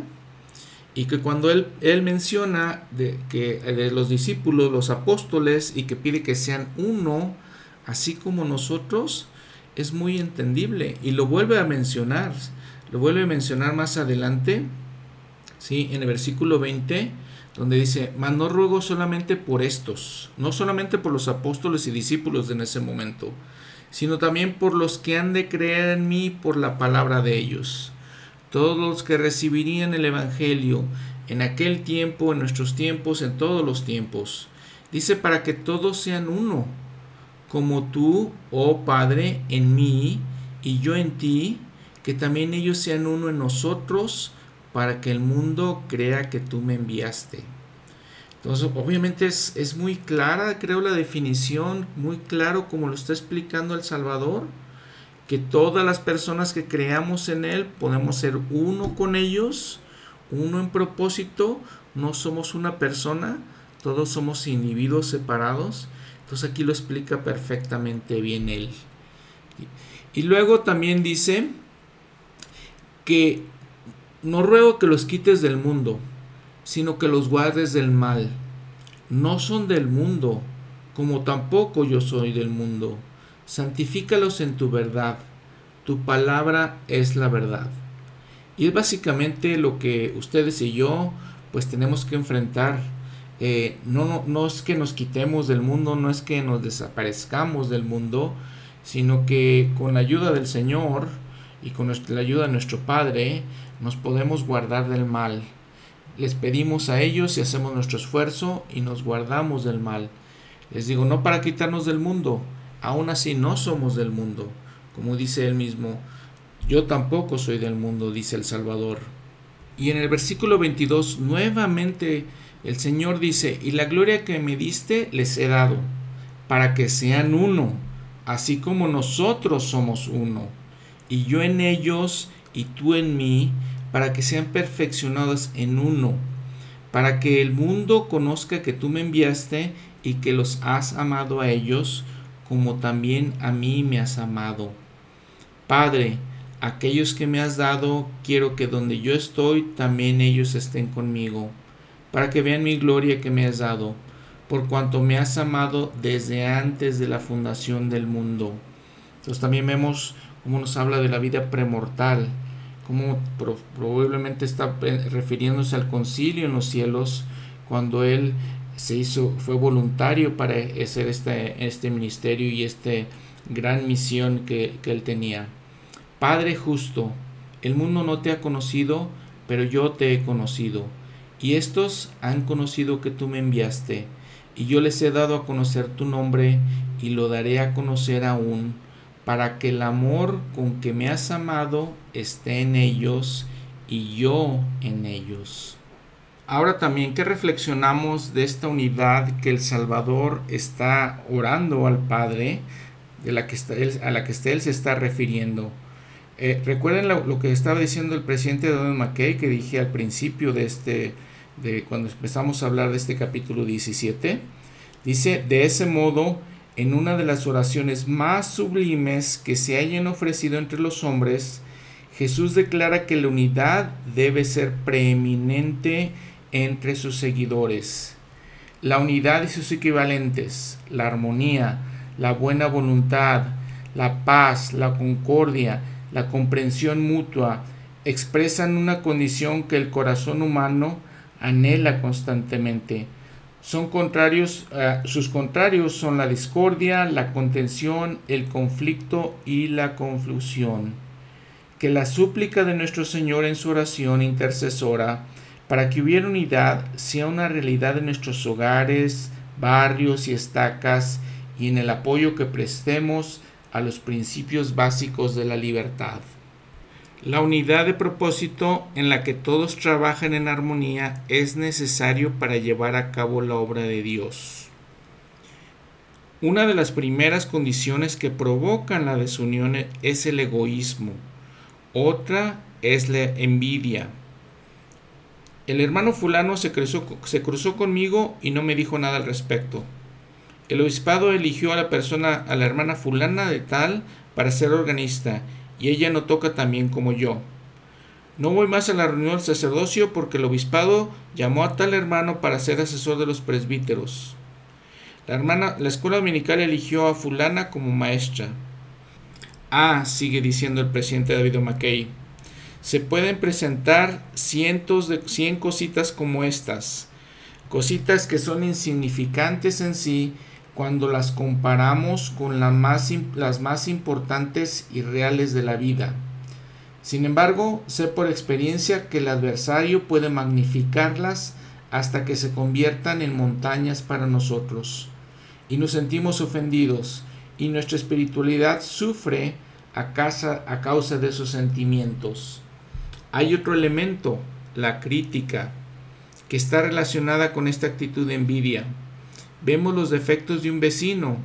y que cuando él, él menciona de, que de los discípulos, los apóstoles, y que pide que sean uno, así como nosotros, es muy entendible. Y lo vuelve a mencionar, lo vuelve a mencionar más adelante, ¿sí? en el versículo 20, donde dice, mas no ruego solamente por estos, no solamente por los apóstoles y discípulos en ese momento, sino también por los que han de creer en mí por la palabra de ellos todos los que recibirían el Evangelio en aquel tiempo, en nuestros tiempos, en todos los tiempos. Dice para que todos sean uno, como tú, oh Padre, en mí y yo en ti, que también ellos sean uno en nosotros, para que el mundo crea que tú me enviaste. Entonces, obviamente es, es muy clara, creo, la definición, muy claro como lo está explicando el Salvador que todas las personas que creamos en Él podemos ser uno con ellos, uno en propósito, no somos una persona, todos somos individuos separados. Entonces aquí lo explica perfectamente bien Él. Y luego también dice que no ruego que los quites del mundo, sino que los guardes del mal. No son del mundo, como tampoco yo soy del mundo santifícalos en tu verdad, tu palabra es la verdad. Y es básicamente lo que ustedes y yo pues tenemos que enfrentar. Eh, no, no, no es que nos quitemos del mundo, no es que nos desaparezcamos del mundo, sino que con la ayuda del Señor y con la ayuda de nuestro Padre nos podemos guardar del mal. Les pedimos a ellos y hacemos nuestro esfuerzo y nos guardamos del mal. Les digo, no para quitarnos del mundo, aún así no somos del mundo. Como dice él mismo, yo tampoco soy del mundo, dice el Salvador. Y en el versículo 22 nuevamente el Señor dice, y la gloria que me diste les he dado, para que sean uno, así como nosotros somos uno, y yo en ellos y tú en mí, para que sean perfeccionados en uno, para que el mundo conozca que tú me enviaste y que los has amado a ellos, como también a mí me has amado. Padre, aquellos que me has dado, quiero que donde yo estoy, también ellos estén conmigo, para que vean mi gloria que me has dado, por cuanto me has amado desde antes de la fundación del mundo. Entonces también vemos cómo nos habla de la vida premortal, como probablemente está refiriéndose al concilio en los cielos, cuando Él se hizo, fue voluntario para hacer este, este ministerio y esta gran misión que, que él tenía. Padre justo, el mundo no te ha conocido, pero yo te he conocido, y estos han conocido que tú me enviaste, y yo les he dado a conocer tu nombre, y lo daré a conocer aún, para que el amor con que me has amado esté en ellos y yo en ellos. Ahora también que reflexionamos de esta unidad que el Salvador está orando al Padre, de la que está, a la que él se está refiriendo. Eh, recuerden lo, que estaba diciendo el presidente Donald McKay que dije al principio de este, de cuando empezamos a hablar de este capítulo 17. Dice, de ese modo, en una de las oraciones más sublimes que se hayan ofrecido entre los hombres, Jesús declara que la unidad debe ser preeminente entre sus seguidores. La unidad y sus equivalentes, la armonía, la buena voluntad, la paz, la concordia, la comprensión mutua, expresan una condición que el corazón humano anhela constantemente son contrarios, eh, sus contrarios son la discordia, la contención, el conflicto y la confusión. Que la súplica de nuestro Señor en su oración intercesora para que hubiera unidad sea una realidad en nuestros hogares, barrios y estacas y en el apoyo que prestemos a los principios básicos de la libertad. La unidad de propósito en la que todos trabajan en armonía es necesario para llevar a cabo la obra de Dios. Una de las primeras condiciones que provocan la desunión es el egoísmo. Otra es la envidia. El hermano fulano se cruzó, conmigo y no me dijo nada al respecto. El obispado eligió a la persona, a la hermana fulana de tal, para ser organista y ella no toca tan bien como yo. No voy más a la reunión del sacerdocio porque el obispado llamó a tal hermano para ser asesor de los presbíteros. La hermana, la escuela dominical eligió a fulana como maestra. Ah, sigue diciendo el presidente David McKay. Se pueden presentar cientos de cien cositas como estas, cositas que son insignificantes en sí, cuando las comparamos con las más, las más importantes y reales de la vida. Sin embargo, sé por experiencia que el adversario puede magnificarlas hasta que se conviertan en montañas para nosotros, y nos sentimos ofendidos, y nuestra espiritualidad sufre a a causa de esos sentimientos. Hay otro elemento, la crítica, que está relacionada con esta actitud de envidia. Vemos los defectos de un vecino,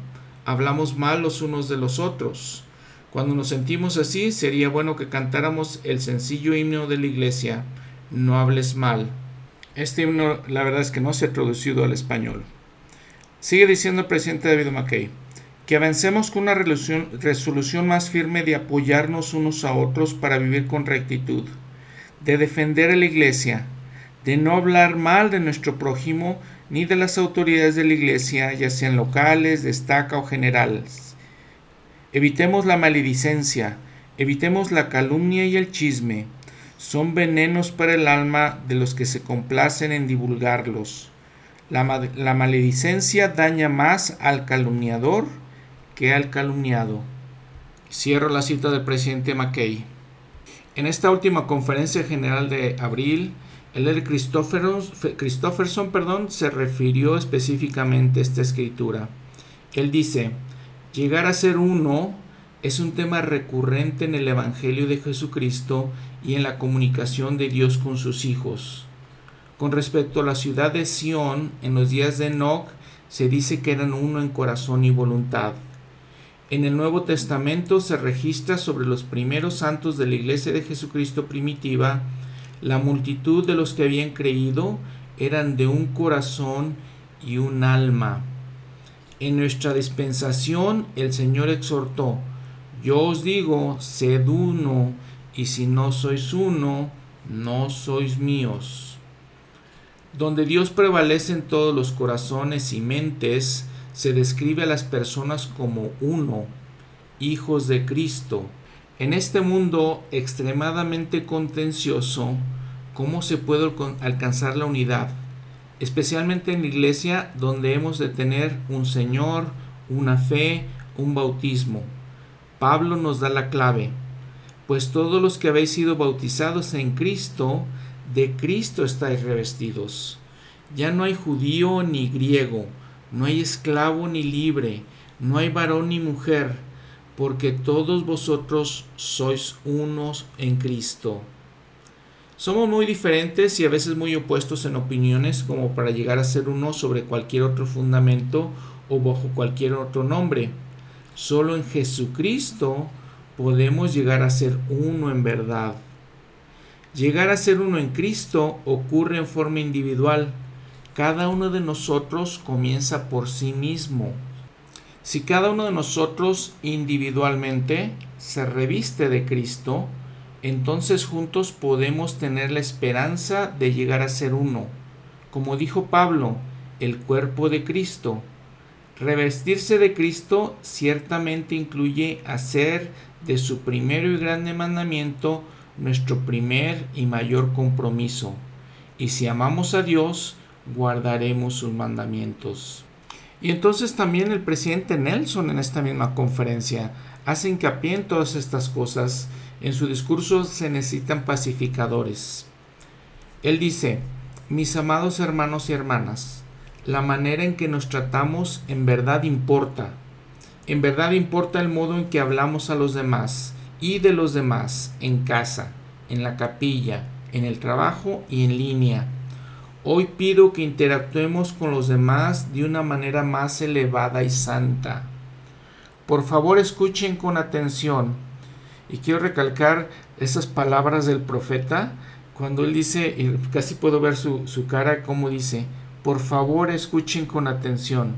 hablamos mal los unos de los otros. Cuando nos sentimos así, sería bueno que cantáramos el sencillo himno de la iglesia, No hables mal. Este himno, la verdad es que no se ha traducido al español. Sigue diciendo el presidente David McKay, que avancemos con una resolución, más firme de apoyarnos unos a otros para vivir con rectitud, de defender a la iglesia, de no hablar mal de nuestro prójimo ni de las autoridades de la Iglesia, ya sean locales, destaca o generales. Evitemos la maledicencia, evitemos la calumnia y el chisme. Son venenos para el alma de los que se complacen en divulgarlos. La, la maledicencia daña más al calumniador que al calumniado. Cierro la cita del presidente McKay. En esta última conferencia general de abril, el de Christopherson perdón, se refirió específicamente a esta escritura. Él dice, llegar a ser uno es un tema recurrente en el Evangelio de Jesucristo y en la comunicación de Dios con sus hijos. Con respecto a la ciudad de Sión, en los días de Enoch, se dice que eran uno en corazón y voluntad. En el Nuevo Testamento se registra sobre los primeros santos de la Iglesia de Jesucristo primitiva la multitud de los que habían creído eran de un corazón y un alma. En nuestra dispensación el Señor exhortó, yo os digo, sed uno, y si no sois uno, no sois míos. Donde Dios prevalece en todos los corazones y mentes, se describe a las personas como uno, hijos de Cristo, en este mundo extremadamente contencioso, ¿cómo se puede alcanzar la unidad? Especialmente en la iglesia donde hemos de tener un Señor, una fe, un bautismo. Pablo nos da la clave, pues todos los que habéis sido bautizados en Cristo, de Cristo estáis revestidos. Ya no hay judío ni griego, no hay esclavo ni libre, no hay varón ni mujer porque todos vosotros sois unos en Cristo. Somos muy diferentes y a veces muy opuestos en opiniones como para llegar a ser uno sobre cualquier otro fundamento o bajo cualquier otro nombre. Solo en Jesucristo podemos llegar a ser uno en verdad. Llegar a ser uno en Cristo ocurre en forma individual. Cada uno de nosotros comienza por sí mismo. Si cada uno de nosotros individualmente se reviste de Cristo, entonces juntos podemos tener la esperanza de llegar a ser uno. Como dijo Pablo, el cuerpo de Cristo. Revestirse de Cristo ciertamente incluye hacer de su primero y grande mandamiento nuestro primer y mayor compromiso. Y si amamos a Dios, guardaremos sus mandamientos. Y entonces también el presidente Nelson en esta misma conferencia hace hincapié en todas estas cosas en su discurso se necesitan pacificadores. Él dice, mis amados hermanos y hermanas, la manera en que nos tratamos en verdad importa. En verdad importa el modo en que hablamos a los demás y de los demás en casa, en la capilla, en el trabajo y en línea. Hoy pido que interactuemos con los demás de una manera más elevada y santa. Por favor escuchen con atención y quiero recalcar esas palabras del profeta cuando él dice, y casi puedo ver su, su cara, como dice, por favor escuchen con atención.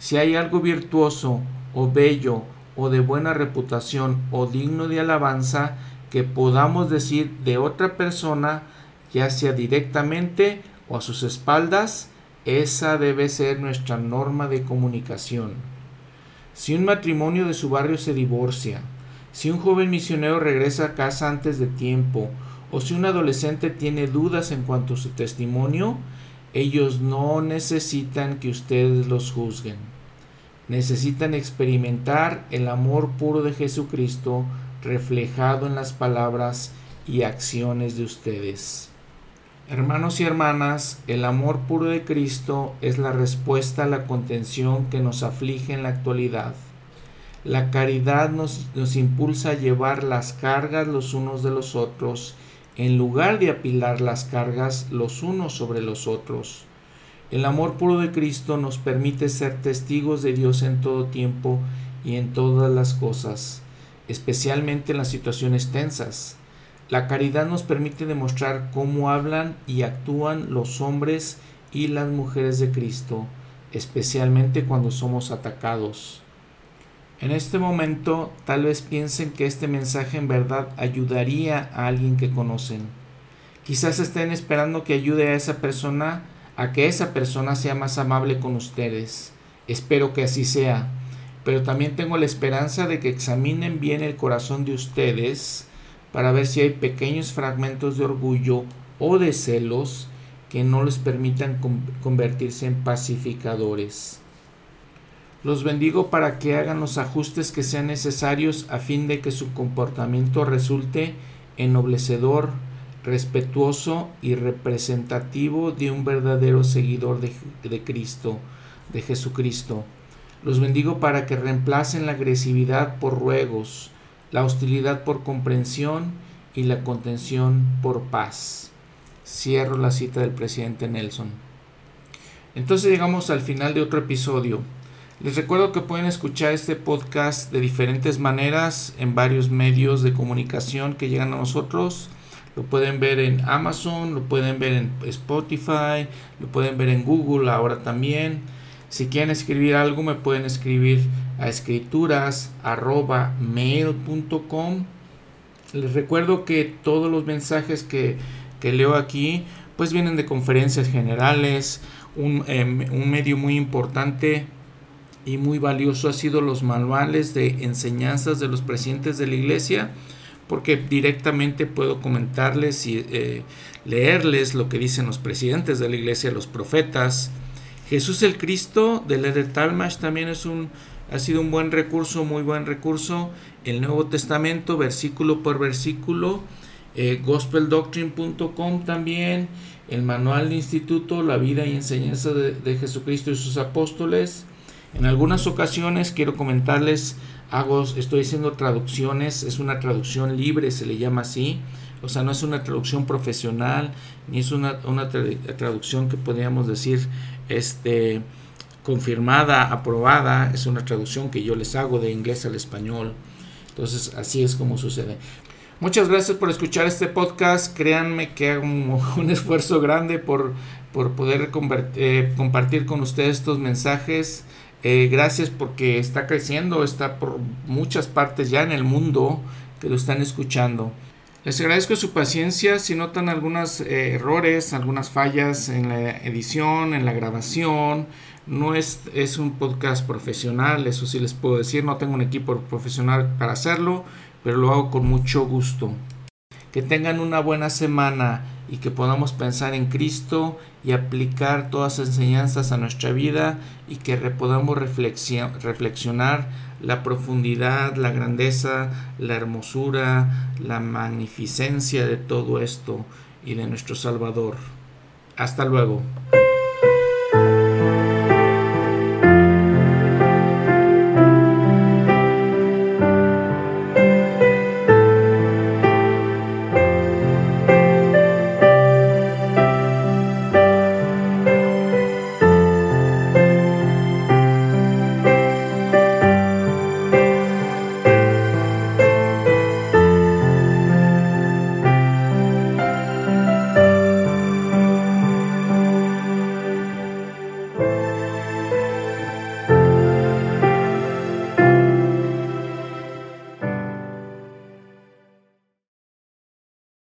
Si hay algo virtuoso o bello o de buena reputación o digno de alabanza que podamos decir de otra persona, ya sea directamente o a sus espaldas, esa debe ser nuestra norma de comunicación. Si un matrimonio de su barrio se divorcia, si un joven misionero regresa a casa antes de tiempo o si un adolescente tiene dudas en cuanto a su testimonio, ellos no necesitan que ustedes los juzguen. Necesitan experimentar el amor puro de Jesucristo reflejado en las palabras y acciones de ustedes. Hermanos y hermanas, el amor puro de Cristo es la respuesta a la contención que nos aflige en la actualidad. La caridad nos, impulsa a llevar las cargas los unos de los otros, en lugar de apilar las cargas los unos sobre los otros. El amor puro de Cristo nos permite ser testigos de Dios en todo tiempo y en todas las cosas, especialmente en las situaciones tensas. La caridad nos permite demostrar cómo hablan y actúan los hombres y las mujeres de Cristo, especialmente cuando somos atacados. En este momento tal vez piensen que este mensaje en verdad ayudaría a alguien que conocen. Quizás estén esperando que ayude a esa persona a que esa persona sea más amable con ustedes. Espero que así sea. Pero también tengo la esperanza de que examinen bien el corazón de ustedes para ver si hay pequeños fragmentos de orgullo o de celos que no les permitan convertirse en pacificadores. Los bendigo para que hagan los ajustes que sean necesarios a fin de que su comportamiento resulte ennoblecedor, respetuoso y representativo de un verdadero seguidor de, de, Cristo, de Jesucristo. Los bendigo para que reemplacen la agresividad por ruegos, la hostilidad por comprensión y la contención por paz. Cierro la cita del presidente Nelson. Entonces llegamos al final de otro episodio. Les recuerdo que pueden escuchar este podcast de diferentes maneras en varios medios de comunicación que llegan a nosotros. Lo pueden ver en Amazon, lo pueden ver en Spotify, lo pueden ver en Google ahora también. Si quieren escribir algo me pueden escribir a escrituras@mail.com. Les recuerdo que todos los mensajes que, leo aquí pues vienen de conferencias generales, un, em, un medio muy importante y muy valioso ha sido los manuales de enseñanzas de los presidentes de la iglesia, porque directamente puedo comentarles y eh, leerles lo que dicen los presidentes de la iglesia, los profetas. Jesús el Cristo de Leder Talmash también es un, ha sido un buen recurso, muy buen recurso. El Nuevo Testamento, versículo por versículo. Eh, gospeldoctrine.com también. El manual de instituto, la vida y enseñanza de Jesucristo y sus apóstoles En algunas ocasiones quiero comentarles, hago, estoy haciendo traducciones, es una traducción libre, se le llama así, o sea, no es una traducción profesional, ni es una, una traducción que podríamos decir este, confirmada, aprobada, es una traducción que yo les hago de inglés al español. Entonces, así es como sucede. Muchas gracias por escuchar este podcast. Créanme que hago un, esfuerzo grande por, por poder eh, compartir con ustedes estos mensajes. Eh, gracias porque está creciendo, está por muchas partes ya en el mundo que lo están escuchando. Les agradezco su paciencia. Si notan algunos eh, errores, algunas fallas en la edición, en la grabación, no es, es un podcast profesional, eso sí les puedo decir. No tengo un equipo profesional para hacerlo, pero lo hago con mucho gusto. Que tengan una buena semana y que podamos pensar en Cristo y aplicar todas las enseñanzas a nuestra vida y que podamos reflexionar la profundidad, la grandeza, la hermosura, la magnificencia de todo esto y de nuestro Salvador. Hasta luego.